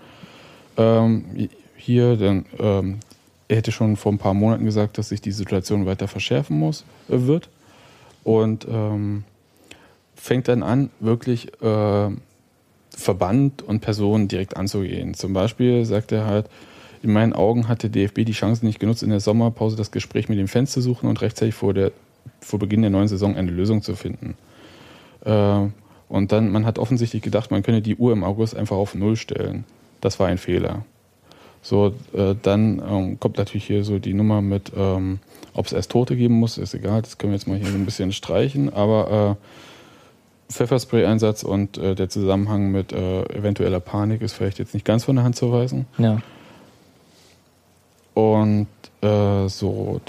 Ähm, hier, dann, ähm, er hätte schon vor ein paar Monaten gesagt, dass sich die Situation weiter verschärfen muss, äh, wird. Und ähm, fängt dann an, wirklich äh, Verband und Personen direkt anzugehen. Zum Beispiel sagt er halt, in meinen Augen hat der DFB die Chance nicht genutzt, in der Sommerpause das Gespräch mit den Fans zu suchen und rechtzeitig vor, der, vor Beginn der neuen Saison eine Lösung zu finden. Äh, und dann, man hat offensichtlich gedacht, man könne die Uhr im August einfach auf Null stellen. Das war ein Fehler. So, äh, dann ähm, kommt natürlich hier so die Nummer mit, ähm, ob es erst Tote geben muss, ist egal, das können wir jetzt mal hier so ein bisschen streichen, aber äh, Pfefferspray-Einsatz und äh, der Zusammenhang mit äh, eventueller Panik ist vielleicht jetzt nicht ganz von der Hand zu weisen. Ja. Und äh, so.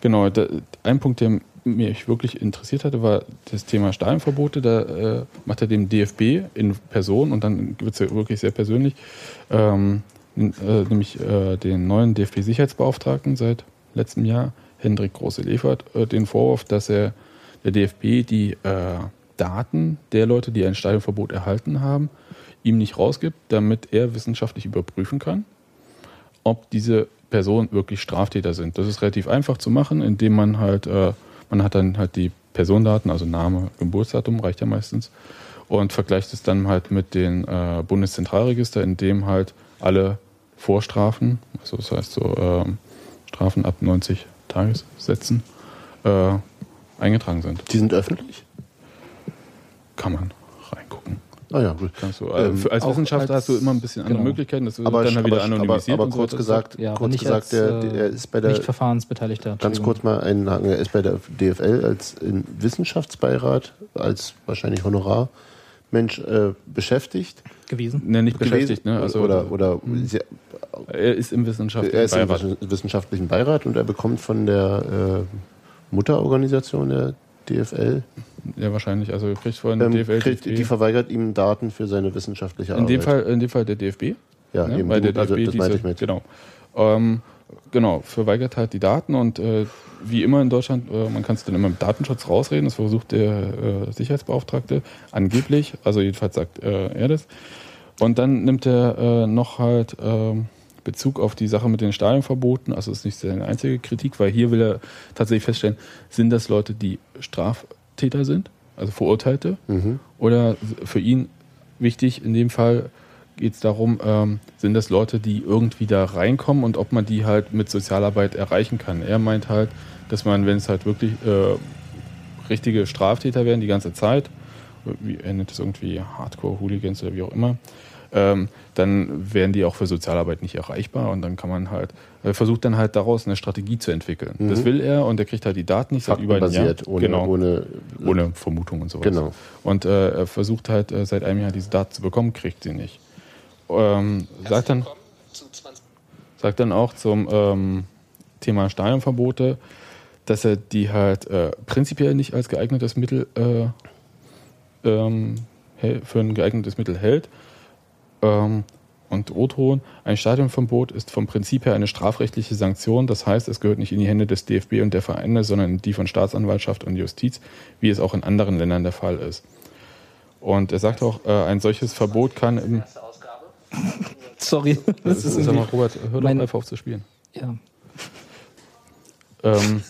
Genau, ein Punkt, der mich wirklich interessiert hatte, war das Thema Stadionverbote. Da äh, macht er dem DFB in Person und dann wird es ja wirklich sehr persönlich, ähm, äh, nämlich äh, den neuen DFB-Sicherheitsbeauftragten seit letztem Jahr, Hendrik Große-Lefert, äh, den Vorwurf, dass er der DFB die äh, Daten der Leute, die ein Stadionverbot erhalten haben, ihm nicht rausgibt, damit er wissenschaftlich überprüfen kann, ob diese Personen wirklich Straftäter sind. Das ist relativ einfach zu machen, indem man halt, äh, man hat dann halt die Personendaten, also Name, Geburtsdatum, reicht ja meistens, und vergleicht es dann halt mit den äh, Bundeszentralregister, in dem halt alle Vorstrafen, also das heißt so ähm, Strafen ab 90 Tagessätzen, äh, eingetragen sind. Die sind öffentlich? Kann man reingucken. Ah ja, gut. Kannst du, äh, Ähm, für, als Wissenschaftler als- hast du immer ein bisschen andere genau. Möglichkeiten, das wird Aber, dann halt wieder aber, aber, anonymisiert. aber und so kurz weiter. gesagt, Ja, aber kurz nicht gesagt als, der, äh, der ist bei der Nicht Verfahrensbeteiligter. Ganz kurz mal einhaken. Er ist bei der DFL als im Wissenschaftsbeirat, als wahrscheinlich Honorarmensch äh, beschäftigt. gewesen. Ne, nicht gewesen. beschäftigt, ne? Also, oder oder sie, er ist im wissenschaftlichen er ist im Beirat. Wissenschaftlichen Beirat und er bekommt von der äh, Mutterorganisation der DFL, Ja, wahrscheinlich. Also kriegt von ähm, DFL. kriegt, DFB. die verweigert ihm Daten für seine wissenschaftliche in, Arbeit. dem Fall, in dem Fall der DFB. ja, ne? eben, Weil der also, DFB das diese, ich mit. Genau. Ähm, genau, verweigert halt die Daten und äh, wie immer in Deutschland, äh, man kann es dann immer mit Datenschutz rausreden, das versucht der äh, Sicherheitsbeauftragte angeblich, also jedenfalls sagt äh, er das. Und dann nimmt er äh, noch halt ähm, Bezug auf die Sache mit den Stadionverboten, also ist nicht seine einzige Kritik, weil hier will er tatsächlich feststellen, sind das Leute, die Straftäter sind, also Verurteilte, Mhm. oder für ihn wichtig in dem Fall geht es darum, ähm, sind das Leute, die irgendwie da reinkommen und ob man die halt mit Sozialarbeit erreichen kann. Er meint halt, dass man, wenn es halt wirklich äh, richtige Straftäter wären die ganze Zeit, wie er nennt es irgendwie Hardcore-Hooligans oder wie auch immer, ähm, dann wären die auch für Sozialarbeit nicht erreichbar und dann kann man halt, er versucht dann halt daraus eine Strategie zu entwickeln. Das will er und er kriegt halt die Daten nicht seit über einem Jahr. Ohne, genau ohne, ohne Vermutung und sowas. Genau. Und äh, er versucht halt äh, seit einem Jahr diese Daten zu bekommen, kriegt sie nicht. Ähm, sagt, dann, sagt dann auch zum ähm, Thema Stadionverbote, dass er die halt äh, prinzipiell nicht als geeignetes Mittel äh, ähm, für ein geeignetes Mittel hält. Ähm, und O-Ton, ein Stadionverbot ist vom Prinzip her eine strafrechtliche Sanktion. Das heißt, es gehört nicht in die Hände des DFB und der Vereine, sondern in die von Staatsanwaltschaft und Justiz, wie es auch in anderen Ländern der Fall ist. Und er sagt auch, äh, ein solches Verbot kann im. Sorry. Das ist Sag mal, Robert, hör doch einfach auf zu spielen. ja. Ähm,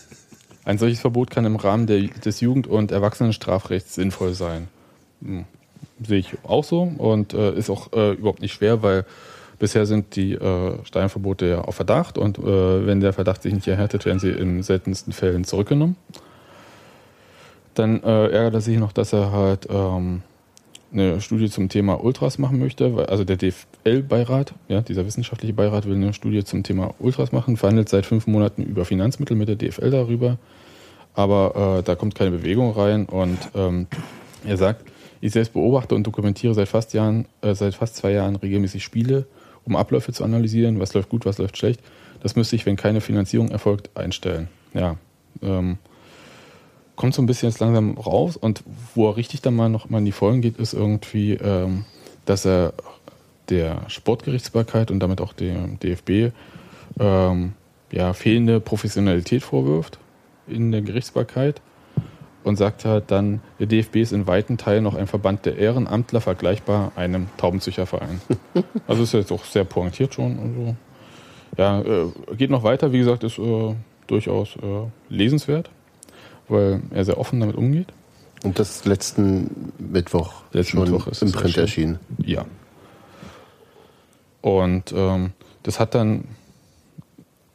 ein solches Verbot kann im Rahmen der, des Jugend- und Erwachsenenstrafrechts sinnvoll sein. Hm. Sehe ich auch so und äh, ist auch äh, überhaupt nicht schwer, weil bisher sind die äh, Steinverbote ja auf Verdacht und äh, wenn der Verdacht sich nicht erhärtet, werden sie in seltensten Fällen zurückgenommen. Dann äh, ärgert er sich noch, dass er halt ähm, eine Studie zum Thema Ultras machen möchte. weil- Also der DFL-Beirat, ja, dieser wissenschaftliche Beirat will eine Studie zum Thema Ultras machen, verhandelt seit fünf Monaten über Finanzmittel mit der DFL darüber. Aber äh, da kommt keine Bewegung rein und ähm, er sagt, ich selbst beobachte und dokumentiere seit fast Jahren, äh, seit fast zwei Jahren regelmäßig Spiele, um Abläufe zu analysieren, was läuft gut, was läuft schlecht. Das müsste ich, wenn keine Finanzierung erfolgt, einstellen. ja, ähm, kommt so ein bisschen jetzt langsam raus und wo er richtig dann mal noch mal in die Vollen geht, ist irgendwie, ähm, dass er der Sportgerichtsbarkeit und damit auch dem DFB ähm, ja, fehlende Professionalität vorwirft in der Gerichtsbarkeit und sagt halt dann, der DFB ist in weiten Teilen noch ein Verband der Ehrenamtler vergleichbar einem Taubenzüchterverein. also ist jetzt auch sehr pointiert schon. Also, ja, äh, geht noch weiter, wie gesagt, ist äh, durchaus äh, lesenswert, weil er sehr offen damit umgeht. Und das letzten Mittwoch Letzten schon Mittwoch ist im Print erschienen. Ja. Und ähm, das hat dann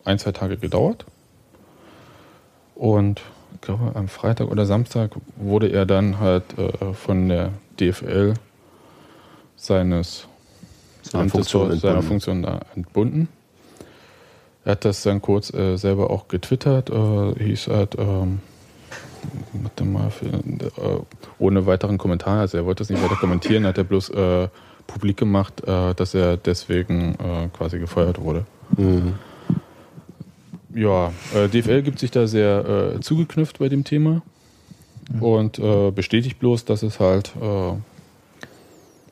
ein, zwei Tage gedauert. Und glaube, am Freitag oder Samstag wurde er dann halt äh, von der DFL seines Seiner Amtes Funktion dort- seiner entbunden. Funktion da entbunden. Er hat das dann kurz äh, selber auch getwittert, äh, hieß halt, ähm, mal, für, äh, ohne weiteren Kommentar, also er wollte das nicht weiter kommentieren, hat er bloß äh, publik gemacht, äh, dass er deswegen äh, quasi gefeuert wurde. Mhm. Ja, äh, DFL gibt sich da sehr äh, zugeknüpft bei dem Thema und äh, bestätigt bloß, dass es halt äh,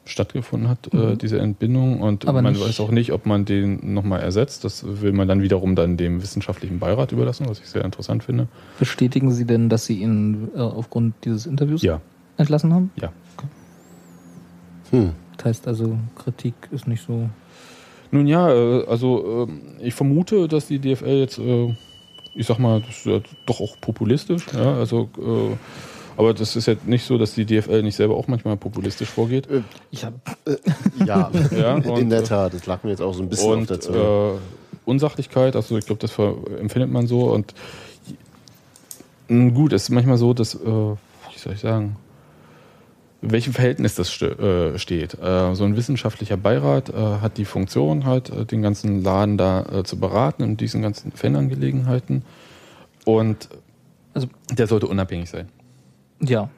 stattgefunden hat, äh, diese Entbindung. Und Aber man nicht- weiß auch nicht, ob man den nochmal ersetzt. Das will man dann wiederum dann dem wissenschaftlichen Beirat überlassen, was ich sehr interessant finde. Bestätigen Sie denn, dass Sie ihn äh, aufgrund dieses Interviews Ja, entlassen haben? ja. Hm. Das heißt also, Kritik ist nicht so. Nun ja, äh, also ähm, ich vermute, dass die DFL jetzt, äh, ich sag mal, das ist ja doch auch populistisch, ja, also äh, aber das ist ja nicht so, dass die DFL nicht selber auch manchmal populistisch vorgeht. Ich habe Ja, Ja, und, in der äh, Tat. Das lag mir jetzt auch so ein bisschen auf Und der Zunge. äh, Unsachlichkeit, also ich glaube, das empfindet man so. Und gut, es ist manchmal so, dass, äh, wie soll ich sagen, in welchem Verhältnis das äh, steht. Äh, so ein wissenschaftlicher Beirat äh, hat die Funktion, halt den ganzen Laden da zu beraten in diesen ganzen Fanangelegenheiten. Und Also- der sollte unabhängig sein. ja.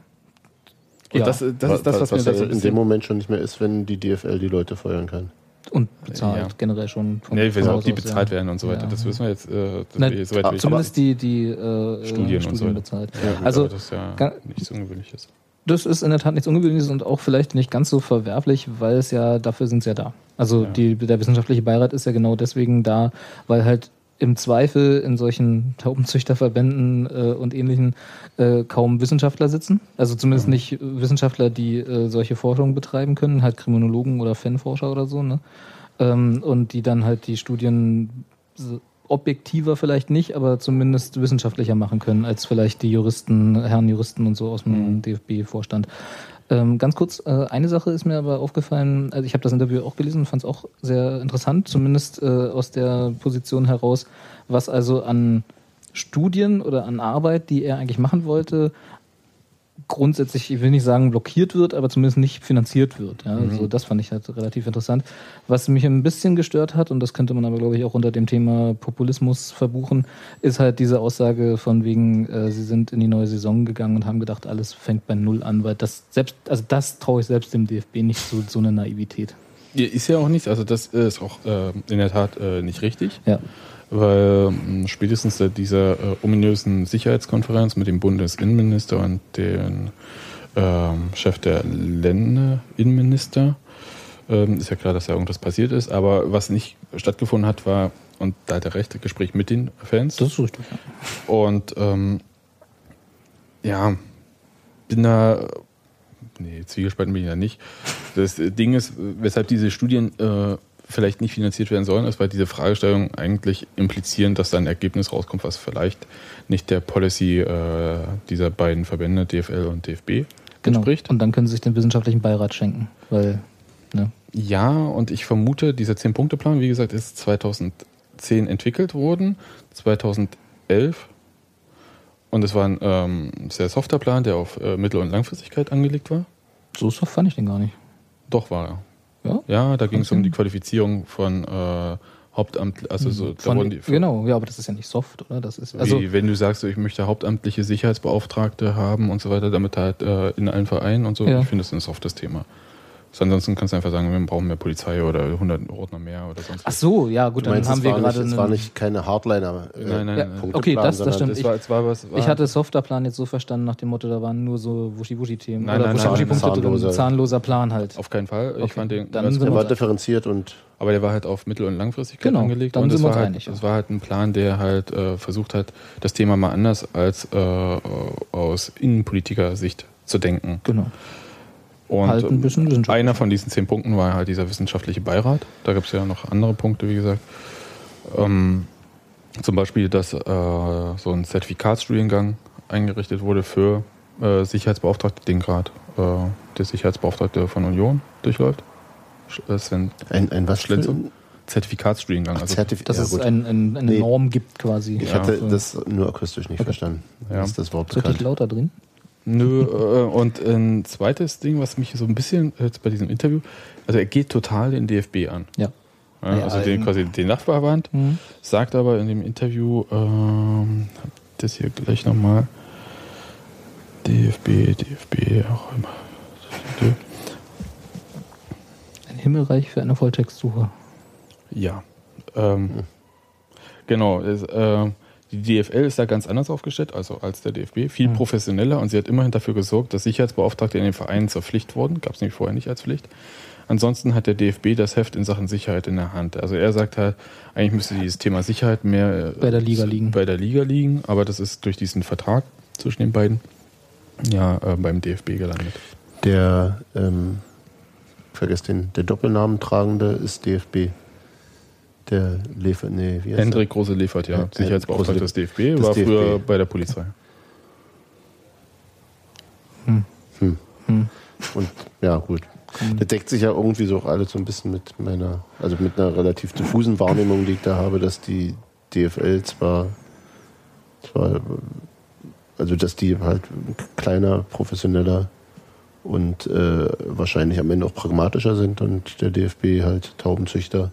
Und ja. das, das ist das, was, mir was da ja so ein in dem Moment schon nicht mehr ist, wenn die DFL die Leute feuern kann. und bezahlt Ja. generell schon. vom- Nee, wir von wissen, ob die bezahlt ja. werden und so weiter. Ja. Das wissen wir jetzt. Äh, das Na, wir- soweit wir- zumindest die, die äh, Studien und so weiter. bezahlt. Ja, gut, also aber das ist ja nichts Ungewöhnliches. Das ist in der Tat nichts Ungewöhnliches und auch vielleicht nicht ganz so verwerflich, weil es ja, dafür sind sie ja da. Also Ja. die, der wissenschaftliche Beirat ist ja genau deswegen da, weil halt im Zweifel in solchen Taubenzüchterverbänden äh, und ähnlichen äh, kaum Wissenschaftler sitzen. Also zumindest nicht äh, Wissenschaftler, die äh, solche Forschung betreiben können, halt Kriminologen oder Fanforscher oder so, ne? Ähm, und die dann halt die Studien objektiver vielleicht nicht, aber zumindest wissenschaftlicher machen können als vielleicht die Juristen, Herren Juristen und so aus dem DFB-Vorstand. Ähm, ganz kurz, äh, eine Sache ist mir aber aufgefallen, also ich habe das Interview auch gelesen und fand es auch sehr interessant, zumindest äh, aus der Position heraus, was also an Studien oder an Arbeit, die er eigentlich machen wollte, grundsätzlich, ich will nicht sagen blockiert wird, aber zumindest nicht finanziert wird. Ja, also das fand ich halt relativ interessant. Was mich ein bisschen gestört hat, und das könnte man aber, glaube ich, auch unter dem Thema Populismus verbuchen, ist halt diese Aussage von wegen, äh, sie sind in die neue Saison gegangen und haben gedacht, alles fängt bei Null an, weil das selbst, also das traue ich selbst dem DFB nicht so, so eine Naivität. Ist ja auch nicht, also das ist auch äh, in der Tat äh, nicht richtig, Ja. Weil ähm, spätestens seit dieser äh, ominösen Sicherheitskonferenz mit dem Bundesinnenminister und dem ähm, Chef der Länder, Innenminister, ähm, ist ja klar, dass da irgendwas passiert ist, aber was nicht stattgefunden hat, war, und da hat er recht, Gespräch mit den Fans. Das ist richtig. Und ähm, ja, bin da. Nee, Zwiegespalten bin ich ja nicht. Das Ding ist, weshalb diese Studien äh, vielleicht nicht finanziert werden sollen, ist, weil diese Fragestellungen eigentlich implizieren, dass da ein Ergebnis rauskommt, was vielleicht nicht der Policy äh, dieser beiden Verbände, DFL und DFB, Genau. entspricht. Und dann können sie sich den wissenschaftlichen Beirat schenken, weil, ne? Ja, und ich vermute, dieser 10-Punkte-Plan, wie gesagt, ist 2010 entwickelt worden, 2011. Und es war ein ähm, sehr softer Plan, der auf äh, Mittel- und Langfristigkeit angelegt war. So soft fand ich den gar nicht. Doch war er. Ja? Ja, da ging es um die Qualifizierung von äh, Hauptamt, also so, da Von, wurden die, genau, ja, aber das ist ja nicht soft, oder? Das ist, also, wie, wenn du sagst, so, ich möchte hauptamtliche Sicherheitsbeauftragte haben und so weiter, damit halt äh, in allen Vereinen und so, Ja. ich finde das ein softes Thema. So, ansonsten kannst du einfach sagen, wir brauchen mehr Polizei oder 100 Ordner mehr oder sonst Ach so, ja gut, Du dann meinst, haben wir gerade nicht, es war nicht keine Hardliner. äh, Nein, nein, Ja, nein. Okay, das- das stimmt. Das Ich- war, es war was, war, Ich hatte Softerplan jetzt so verstanden nach dem Motto, da waren nur so Wuschi-Wuschi-Themen. Nein, Oder Wuschi-Wuschi-Punkte drin, zahnloser. zahnloser Plan halt. auf keinen Fall. Ich Okay, fand den dann Der wir war differenziert und Aber der war halt auf mittel- und langfristigkeit Genau, angelegt. dann und sind es wir war, uns halt, einig, es war halt ein Plan, der halt äh, versucht hat, das Thema mal anders als äh, aus Innenpolitiker-Sicht zu denken. Genau. Und Halt ein bisschen einer von diesen zehn Punkten war halt dieser wissenschaftliche Beirat. Da gibt es ja noch andere Punkte, wie gesagt. Ähm, zum Beispiel, dass äh, so ein Zertifikatsstudiengang eingerichtet wurde für äh, Sicherheitsbeauftragte, den gerade äh, der Sicherheitsbeauftragte von Union durchläuft. Sch- äh, ein, ein was Zertifikatsstudiengang. Also, Zertif Dass ja, es ein, ein, eine Nee. Norm gibt quasi. Ich Ja, hatte das nur akustisch nicht verstanden. Ja. Ist das Wort Ist richtig bekannt? lauter drin? Nö, äh, und ein zweites Ding, was mich so ein bisschen jetzt bei diesem Interview, also er geht total den DFB an. Ja. Ja, Ja, also den, quasi den Nachbarverband, Mhm. sagt aber in dem Interview, ähm, das hier gleich nochmal, DFB, DFB, auch immer. Ein Himmelreich für eine Volltextsuche. Ja. Ähm, Genau. Es, äh, die DFL ist da ganz anders aufgestellt, also als der DFB, viel professioneller und sie hat immerhin dafür gesorgt, dass Sicherheitsbeauftragte in den Vereinen zur Pflicht wurden. Gab es nämlich vorher nicht als Pflicht. Ansonsten hat der DFB das Heft in Sachen Sicherheit in der Hand. Also er sagt halt, eigentlich müsste dieses Thema Sicherheit mehr äh, Bei der Liga liegen. Bei der Liga liegen, aber das ist durch diesen Vertrag zwischen den beiden ja äh, beim DFB gelandet. Der, ähm, vergesst den, der Doppelnamen tragende ist DFB. Der Lefer, nee, wie heißt Hendrik Große liefert, ja, Sicherheitsbeauftragter des DFB, war DFB. früher bei der Polizei. der? Und ja, gut. Das deckt sich ja irgendwie so auch alles so ein bisschen mit meiner, also mit einer relativ diffusen Wahrnehmung, die ich da habe, dass die DFL zwar, zwar also dass die halt kleiner, professioneller und äh, wahrscheinlich am Ende auch pragmatischer sind und der DFB halt Taubenzüchter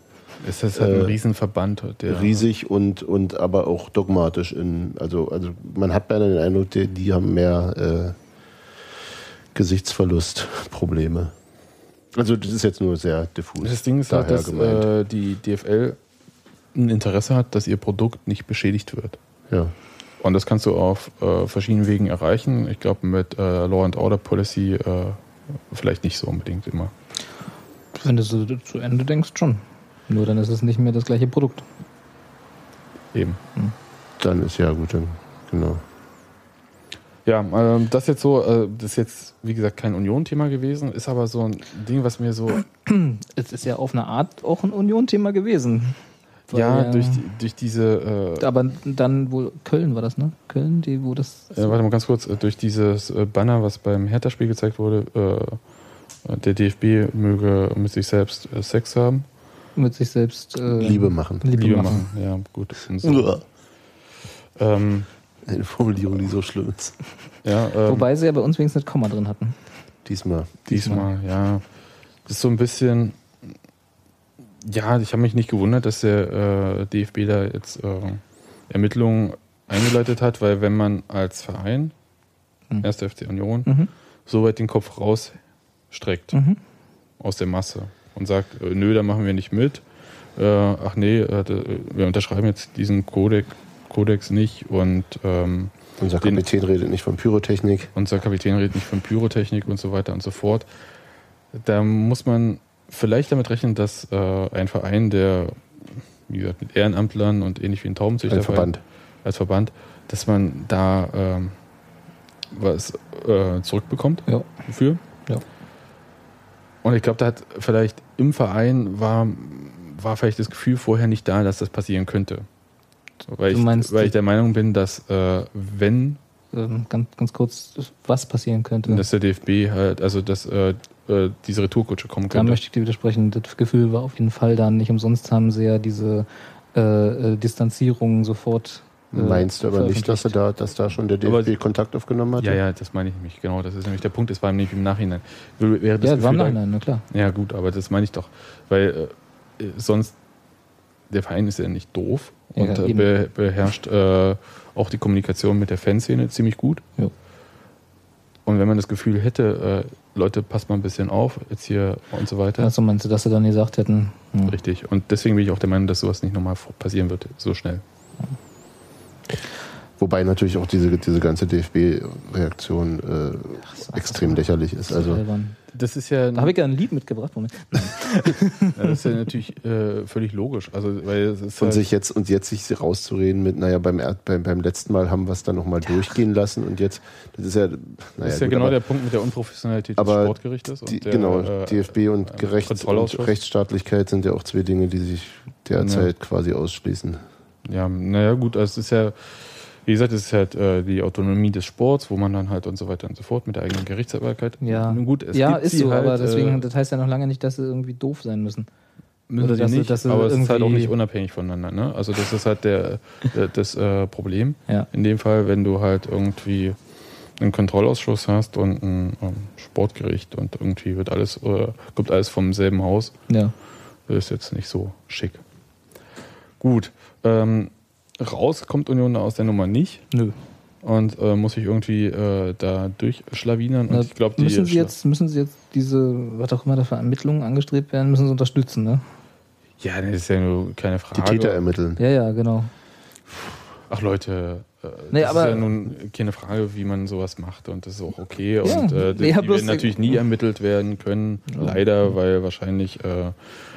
Es ist halt Äh, ein Riesenverband. Der, riesig und, und aber auch dogmatisch in, also, also man hat beinahe den Eindruck, die, die haben mehr äh, Gesichtsverlustprobleme. Also das ist jetzt nur sehr diffus. Das Ding ist halt, dass gemeint. äh, die DFL ein Interesse hat, dass ihr Produkt nicht beschädigt wird. ja. Und das kannst du auf äh, verschiedenen Wegen erreichen. Ich glaube, mit äh, Law and Order Policy äh, vielleicht nicht so unbedingt immer. Wenn du so zu Ende denkst, schon. Nur dann ist es nicht mehr das gleiche Produkt. Eben. Dann ist ja gut, dann, genau. Ja, ähm, das jetzt so, äh, das ist jetzt, wie gesagt, kein Union-Thema gewesen, ist aber so ein Ding, was mir so, Es ist ja auf eine Art auch ein Union-Thema gewesen. Weil ja, durch, die, durch diese, äh, Aber dann wohl Köln war das, ne? Köln, die, wo das. äh, warte mal ganz kurz, äh, durch dieses äh, Banner, was beim Hertha-Spiel gezeigt wurde, äh, der DFB möge mit sich selbst Sex haben. Mit sich selbst äh, Liebe machen. Liebe, Liebe machen. machen. Ja, gut. So. ähm, Eine Formulierung, die so schlimm ist. ja, ähm, Wobei sie ja bei uns wenigstens ein Komma drin hatten. Diesmal. Diesmal, ja. Das ist so ein bisschen. Ja, ich habe mich nicht gewundert, dass der äh, DFB da jetzt äh, Ermittlungen eingeleitet hat, weil wenn man als Verein, Mhm. 1. FC Union, Mhm. so weit den Kopf rausstreckt Mhm. aus der Masse und sagt, äh, nö, da machen wir nicht mit, äh, ach nee, äh, wir unterschreiben jetzt diesen Kodex, Kodex nicht und ähm, Unser Den- Kapitän redet nicht von Pyrotechnik. unser Kapitän redet nicht von Pyrotechnik und so weiter und so fort. Da muss man vielleicht damit rechnen, dass äh, ein Verein, der, wie gesagt, mit Ehrenamtlern und ähnlich wie ein Taubenzüchter Ein Verband. als Verband, dass man da ähm, was äh, zurückbekommt Ja. für. Ja. Und ich glaube, da hat vielleicht im Verein war, war vielleicht das Gefühl vorher nicht da, dass das passieren könnte. So, weil, ich, weil ich der Meinung bin, dass äh, wenn Ähm, ganz, ganz kurz, was passieren könnte. dass der DFB halt, also dass äh, äh, diese Retourkutsche kommen da könnte. möchte ich dir widersprechen. Das Gefühl war auf jeden Fall da. Nicht umsonst haben sie ja diese äh, äh, Distanzierung sofort. Äh, Meinst du aber nicht, dass, er da, dass da schon der Aber- DFB Kontakt aufgenommen hat? ja, ja, das meine ich nämlich, genau. Das ist nämlich der Punkt, es war nämlich im Nachhinein. Wäre das Ja, das war im Nachhinein, na klar. Ja, gut, aber das meine ich doch. Weil äh, sonst, der Verein ist ja nicht doof Ja, und äh, be beherrscht äh, auch die Kommunikation mit der Fanszene ziemlich gut. Ja. Und wenn man das Gefühl hätte, äh, Leute, passt mal ein bisschen auf, jetzt hier und so weiter. Also meinst du, dass sie dann gesagt hätten, hm, Richtig. Und deswegen bin ich auch der Meinung, dass sowas nicht nochmal passieren wird, so schnell. Wobei natürlich auch diese, diese ganze DFB-Reaktion äh, extrem lächerlich ist. Also. Das ist ja, Da habe ich ja ein Lied mitgebracht. Moment. Ja, das ist ja natürlich äh, völlig logisch. Also, weil es ist von halt, sich jetzt und jetzt sich rauszureden mit, naja, beim, Erd- beim, beim letzten Mal haben wir es dann nochmal durchgehen lassen und jetzt, das ist ja, naja, das ist ja gut, genau aber der Punkt mit der Unprofessionalität aber des Sportgerichtes. die, und der, genau, äh, DFB und, äh, Gerechts und. Rechtsstaatlichkeit sind ja auch zwei Dinge, die sich derzeit quasi ausschließen. Ja, naja, gut, also es ist ja, wie gesagt, es ist halt äh, die Autonomie des Sports, wo man dann halt und so weiter und so fort mit der eigenen Gerichtsbarkeit. Ja, Nun gut, es ja ist sie so, halt, aber deswegen, äh, das heißt ja noch lange nicht, dass sie irgendwie doof sein müssen. müssen oder sie dass nicht, dass sie aber es ist halt auch nicht unabhängig voneinander. Ne? Also das ist halt der, der das äh, Problem. Ja. In dem Fall, wenn du halt irgendwie einen Kontrollausschuss hast und ein ähm, Sportgericht und irgendwie wird alles, äh, kommt alles vom selben Haus, Ja. das ist jetzt nicht so schick. Gut. Ähm, raus kommt Union aus der Nummer nicht Nö. und äh, muss sich irgendwie äh, da durchschlawinern. Und Na, ich glaube, die müssen sie jetzt, müssen sie jetzt diese, was auch immer da für Ermittlungen angestrebt werden, müssen sie unterstützen, ne? Ja, das ist ja nur keine Die Frage. Täter ermitteln. Ja, ja, genau. Ach Leute, Nee, das aber- ist ja nun keine Frage, wie man sowas macht und das ist auch okay. und äh, die, nee, ja, die werden natürlich nie ermittelt werden können, leider, weil wahrscheinlich äh,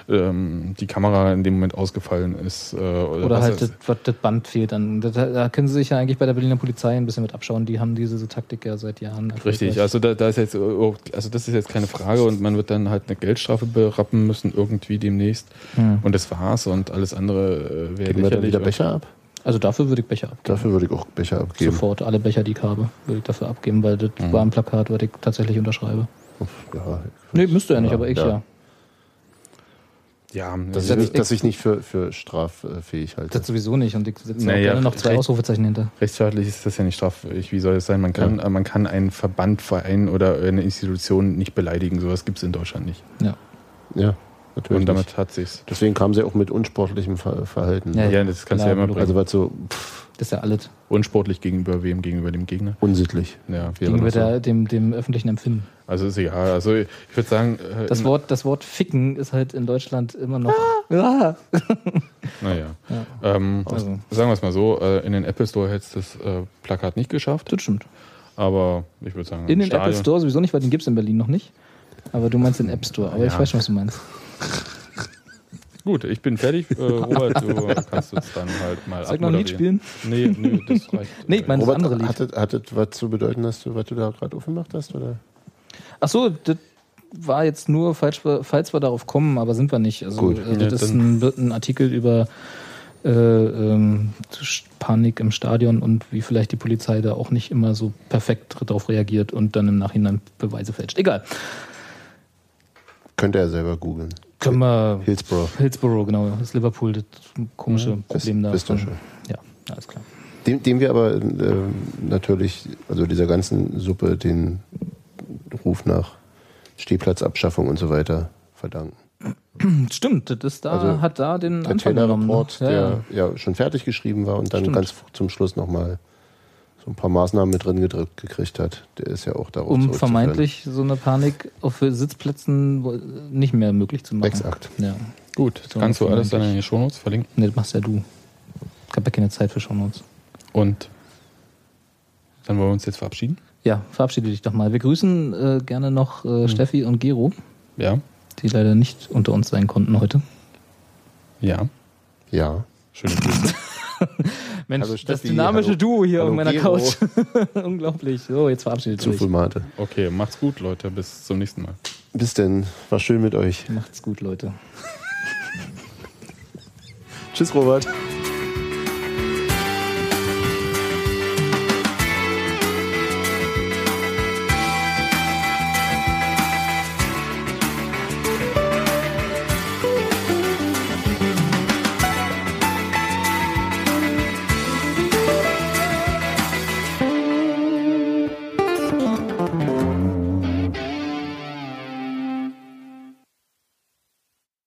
ähm, die Kamera in dem Moment ausgefallen ist. Äh, oder Oder halt das, das Band fehlt dann. Da, da können sie sich ja eigentlich bei der Berliner Polizei ein bisschen mit abschauen. Die haben diese Taktik ja seit Jahren. Richtig, also da, da ist jetzt, also das ist jetzt keine Frage und man wird dann halt eine Geldstrafe berappen müssen irgendwie demnächst Hm. und das war's und alles andere äh, wäre Geben wir dann lächerlich. wieder Becher ab? Also dafür würde ich Becher abgeben. Dafür würde ich auch Becher abgeben. Sofort alle Becher, die ich habe, würde ich dafür abgeben, weil das Mhm. war ein Plakat, was ich tatsächlich unterschreibe. Ja, Nee, müsste er nicht, aber ich ja. ja. Ja, Das, Das- nicht, dass ich nicht für, für straffähig halte. Das sowieso nicht und ich setze Naja, auch gerne noch zwei recht- Ausrufezeichen hinter. Rechtsstaatlich ist das ja nicht straffähig. Wie soll es sein? Man kann, äh, man kann einen Verband, Verein oder eine Institution nicht beleidigen. Sowas gibt es in Deutschland nicht. Ja. ja, natürlich. Und damit hat sich's. Deswegen kam sie auch mit unsportlichem Ver Verhalten. Ja, Ja, das kannst du ja immer bringen. Also was so pff, Das ist ja alles. Unsportlich gegenüber wem? Gegenüber dem Gegner? unsittlich Ja. Gegenüber so. der, dem, dem öffentlichen Empfinden. Also ist egal. Also ich würde sagen, äh, Das Wort, das Wort Ficken ist halt in Deutschland immer noch. Ja. naja. Ja. Ähm, Also. Sagen wir es mal so, äh, in den Apple Store hätte es das äh, Plakat nicht geschafft. Das stimmt. Aber ich würde sagen, In den Stadion- Apple Store sowieso nicht, weil den gibt es in Berlin noch nicht. Aber du meinst den App Store. Aber ich Ja. weiß schon, was du meinst. Gut, ich bin fertig. Äh, Robert, du kannst uns dann halt mal Soll ich noch ein Lied abmoderieren. Nee, nee, das reicht. Nee, ich meine das Robert, andere Lied. hattet, hattet was zu bedeuten, dass du, was du da gerade aufgemacht hast? Oder? Ach so, das war jetzt nur, falls wir, falls wir darauf kommen, aber sind wir nicht. Also, Gut. äh, Ja, das ist dann- ein, ein Artikel über äh, ähm, Panik im Stadion und wie vielleicht die Polizei da auch nicht immer so perfekt darauf reagiert und dann im Nachhinein Beweise fälscht. Egal. Könnt ihr ja selber googeln. Können wir. Hillsborough. Hillsborough, genau. Das ist Liverpool, das komische wisst- Problem da. ihr von- schon. Ja, alles klar. Dem, dem wir aber äh, natürlich, also dieser ganzen Suppe, den Ruf nach Stehplatzabschaffung und so weiter verdanken. Stimmt, das ist da, Also, hat da den Der Anfang genommen. ne? Taylor-Report, Ja, ja. der ja schon fertig geschrieben war und dann Stimmt. ganz zum Schluss nochmal so ein paar Maßnahmen mit drin gedrückt gekriegt hat, der ist ja auch darauf Um vermeintlich so eine Panik auf Sitzplätzen nicht mehr möglich zu machen. Exakt. Ja. Gut, So, kannst du alles dann in die Shownotes verlinken. Nee, das machst ja du. Ich habe ja keine Zeit für Shownotes. Und dann wollen wir uns jetzt verabschieden. Ja, verabschiede dich doch mal. Wir grüßen äh, gerne noch äh, Steffi und Gero, Ja, die leider nicht unter uns sein konnten heute. ja. Ja. Schöne Grüße. Mensch, Hallo das dynamische hallo- Duo hier hallo auf meiner Gero. Couch. Unglaublich. So, jetzt verabschiedet Zu euch. viel Mate. Okay, macht's gut, Leute. Bis zum nächsten Mal. Bis denn. War schön mit euch. Macht's gut, Leute. Tschüss, Robert.